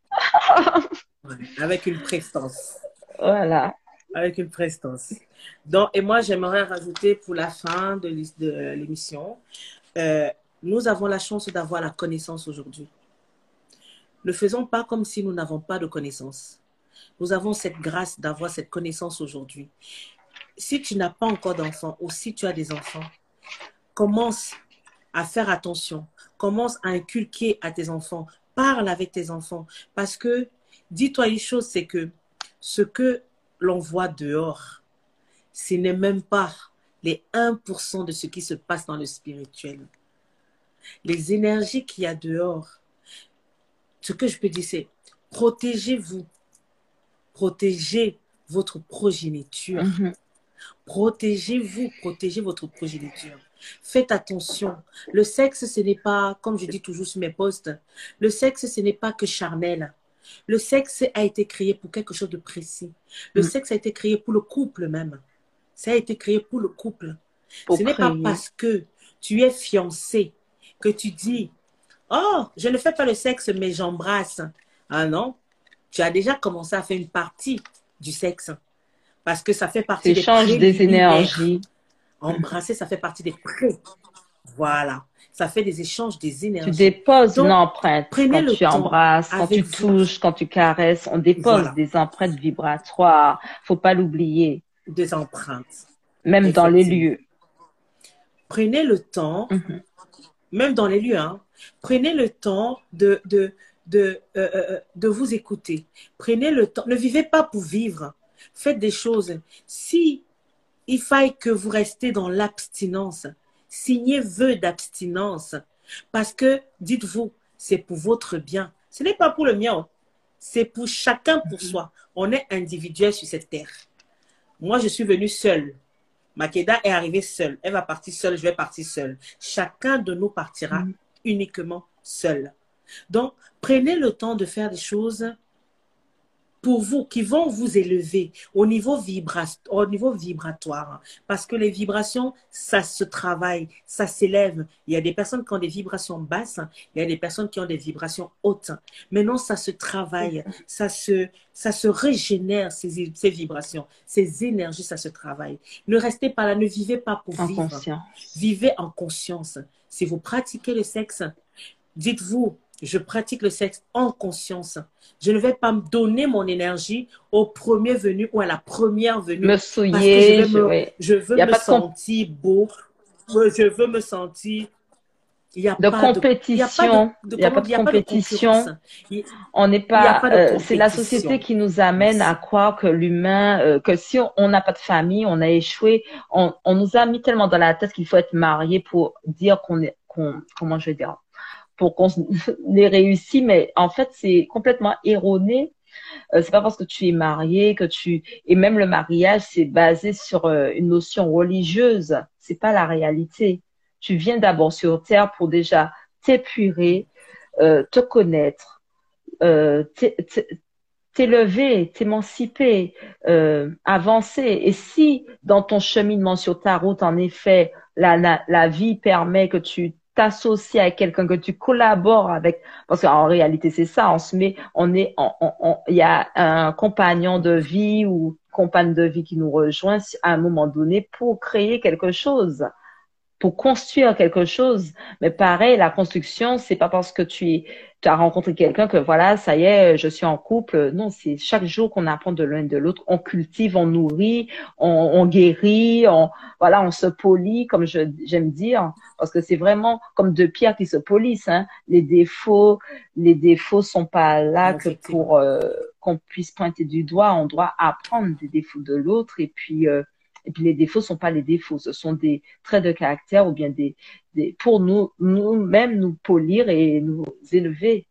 avec une prestance. Voilà. Avec une prestance. Donc, et moi, j'aimerais rajouter pour la fin de l'émission, euh, nous avons la chance d'avoir la connaissance aujourd'hui. Ne faisons pas comme si nous n'avons pas de connaissance. Nous avons cette grâce d'avoir cette connaissance aujourd'hui. Si tu n'as pas encore d'enfants ou si tu as des enfants, commence à faire attention. Commence à inculquer à tes enfants. Parle avec tes enfants. Parce que, dis-toi une chose, c'est que ce que l'on voit dehors, ce n'est même pas les 1% de ce qui se passe dans le spirituel. Les énergies qu'il y a dehors, ce que je peux dire, c'est protégez-vous. Protégez votre progéniture. Mhm. Protégez-vous, protégez votre progéniture. Faites attention. Le sexe, ce n'est pas, comme je dis toujours sur mes posts, le sexe, ce n'est pas que charnel. Le sexe a été créé pour quelque chose de précis. Le mhm. sexe a été créé pour le couple même. Ça a été créé pour le couple. Ce n'est pas parce que tu es fiancé que tu dis Oh, je ne fais pas le sexe, mais j'embrasse. Ah non, tu as déjà commencé à faire une partie du sexe. Parce que ça fait partie des des énergies. Embrasser, ça fait partie des. Voilà. Ça fait des échanges des énergies. Tu déposes une empreinte quand tu embrasses, quand tu touches, quand tu caresses. On dépose des empreintes vibratoires. Faut pas l'oublier des empreintes. Même dans les lieux. Prenez le temps, mhm. même dans les lieux, hein, prenez le temps de, de, de, euh, euh, euh, de vous écouter. Prenez le temps. Ne vivez pas pour vivre. Faites des choses. Si il faille que vous restez dans l'abstinence, signez vœux d'abstinence. Parce que, dites-vous, c'est pour votre bien. Ce n'est pas pour le mien. C'est pour chacun pour mhm. soi. On est individuel sur cette terre. Moi, je suis venue seule. Makeda est arrivée seule. Elle va partir seule, je vais partir seule. Chacun de nous partira mm. uniquement seul. Donc, prenez le temps de faire des choses pour vous, qui vont vous élever au niveau, au niveau vibratoire. Parce que les vibrations, ça se travaille, ça s'élève. Il y a des personnes qui ont des vibrations basses, il y a des personnes qui ont des vibrations hautes. Maintenant, ça se travaille, ça se, ça se régénère, ces, ces vibrations, ces énergies, ça se travaille. Ne restez pas là, ne vivez pas pour vivre. Vivez en conscience. Si vous pratiquez le sexe, dites-vous, je pratique le sexe en conscience. Je ne vais pas me donner mon énergie au premier venu ou à la première venue. Me souiller, je, veux me sentir beau. Je veux me sentir. Il y a de pas compétition. il n'y a pas de, compétition. on n'est pas. Euh, c'est la société qui nous amène à croire que l'humain, euh, que si on n'a pas de famille, on a échoué. On, on, nous a mis tellement dans la tête qu'il faut être marié pour dire qu'on est, qu'on, comment je vais dire, pour qu'on ait réussi, mais en fait, c'est complètement erroné. Euh, c'est pas parce que tu es marié que tu et même le mariage c'est basé sur euh, une notion religieuse. C'est pas la réalité. Tu viens d'abord sur terre pour déjà t'épurer, euh, te connaître, t'élever, t'émanciper, avancer. Et si dans ton cheminement sur ta route, en effet, la, la vie permet que tu t'associes avec quelqu'un, que tu collabores avec, parce qu'en réalité c'est ça, on se met, on est, il y a un compagnon de vie ou compagne de vie qui nous rejoint à un moment donné pour créer quelque chose pour construire quelque chose. Mais pareil, la construction, c'est pas parce que tu, tu as rencontré quelqu'un que voilà, ça y est, je suis en couple. Non, c'est chaque jour qu'on apprend de l'un et de l'autre. On cultive, on nourrit, on, on, guérit, on voilà, on se polit, comme j'aime dire, parce que c'est vraiment comme deux pierres qui se polissent. Hein. Les défauts, les défauts sont pas là que pour euh, qu'on puisse pointer du doigt. On doit apprendre des défauts de l'autre et puis euh, et puis les défauts sont pas les défauts, ce sont des traits de caractère ou bien des, des pour nous nous-mêmes nous polir et nous élever.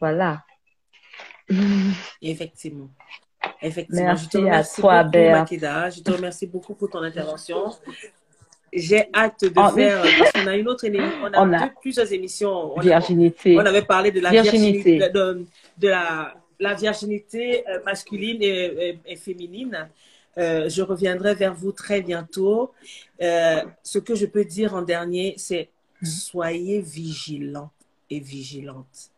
Voilà. Effectivement. Effectivement. Merci, je te remercie à toi, beaucoup. Makeda. Je te remercie beaucoup pour ton intervention. J'ai hâte de oh, faire, parce qu'on a une autre on a, on a deux, plusieurs émissions. On virginité. A, on avait parlé de la virginité, virginité de, de, la, la virginité euh, masculine et, et, et féminine. Euh, je reviendrai vers vous très bientôt. Euh, ce que je peux dire en dernier, c'est soyez vigilants et vigilantes.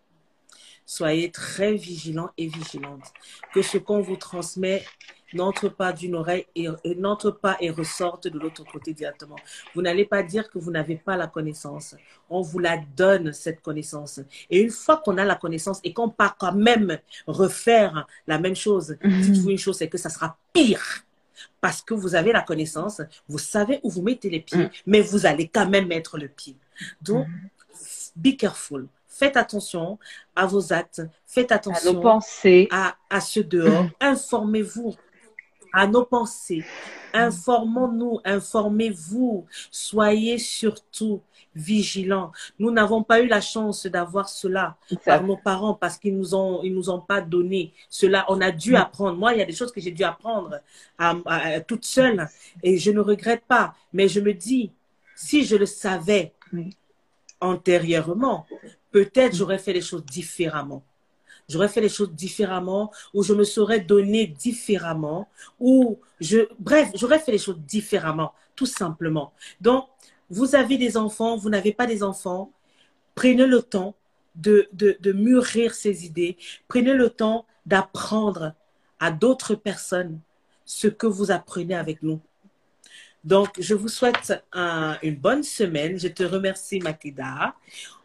Soyez très vigilants et vigilantes. Que ce qu'on vous transmet n'entre pas d'une oreille et, et n'entre pas et ressorte de l'autre côté directement. Vous n'allez pas dire que vous n'avez pas la connaissance. On vous la donne, cette connaissance. Et une fois qu'on a la connaissance et qu'on part quand même refaire la même chose, dites-vous une chose, c'est que ça sera pire parce que vous avez la connaissance, vous savez où vous mettez les pieds, Mm. mais vous allez quand même mettre le pied. Donc, be careful. Faites attention à vos actes. Faites à attention nos pensées. à, à ceux dehors. Informez-vous à nos pensées. Informons-nous, informez-vous. Soyez surtout vigilants. Nous n'avons pas eu la chance d'avoir cela par nos parents parce qu'ils nous ont ils nous ont pas donné cela. On a dû Mm. apprendre. Moi, il y a des choses que j'ai dû apprendre à, à- à- toute seule et je ne regrette pas. Mais je me dis, si je le savais Oui. antérieurement, peut-être j'aurais fait les choses différemment. J'aurais fait les choses différemment, ou je me serais donné différemment, ou je, bref, j'aurais fait les choses différemment, tout simplement. Donc, vous avez des enfants, vous n'avez pas des enfants, prenez le temps de, mûrir ces idées, prenez le temps d'apprendre à d'autres personnes ce que vous apprenez avec nous. Donc, je vous souhaite un- une bonne semaine. Je te remercie, Makeda.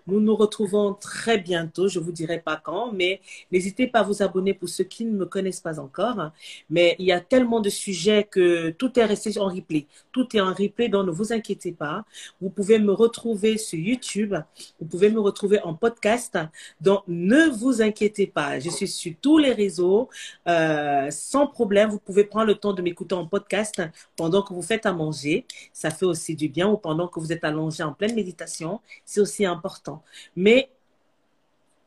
Nous nous retrouvons très bientôt. Je vous dirai pas quand, mais n'hésitez pas à vous abonner pour ceux qui ne me connaissent pas encore. Mais il y a tellement de sujets que tout est resté en replay. Tout est en replay, donc ne vous inquiétez pas. Vous pouvez me retrouver sur YouTube. Vous pouvez me retrouver en podcast. Donc, ne vous inquiétez pas. Je suis sur tous les réseaux euh, sans problème. Vous pouvez prendre le temps de m'écouter en podcast pendant que vous faites à manger. Ça fait aussi du bien ou pendant que vous êtes allongé en pleine méditation. C'est aussi important. Mais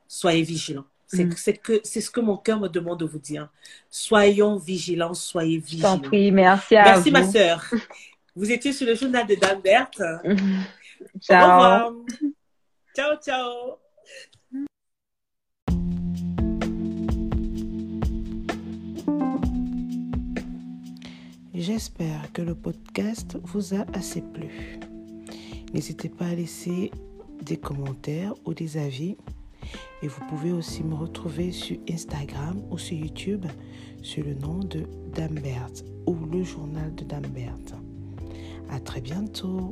soyez vigilants. C'est Mm. c'est que c'est ce que mon cœur me demande de vous dire. Soyons vigilants, soyez vigilants. prie. Merci à Merci vous. ma sœur. Vous étiez sur le journal de Dame Berthe. Au Ciao. revoir. Ciao, ciao. J'espère que le podcast vous a assez plu. N'hésitez pas à laisser des commentaires ou des avis. Et vous pouvez aussi me retrouver sur Instagram ou sur YouTube sur le nom de Dambert ou le journal de Dambert. À très bientôt.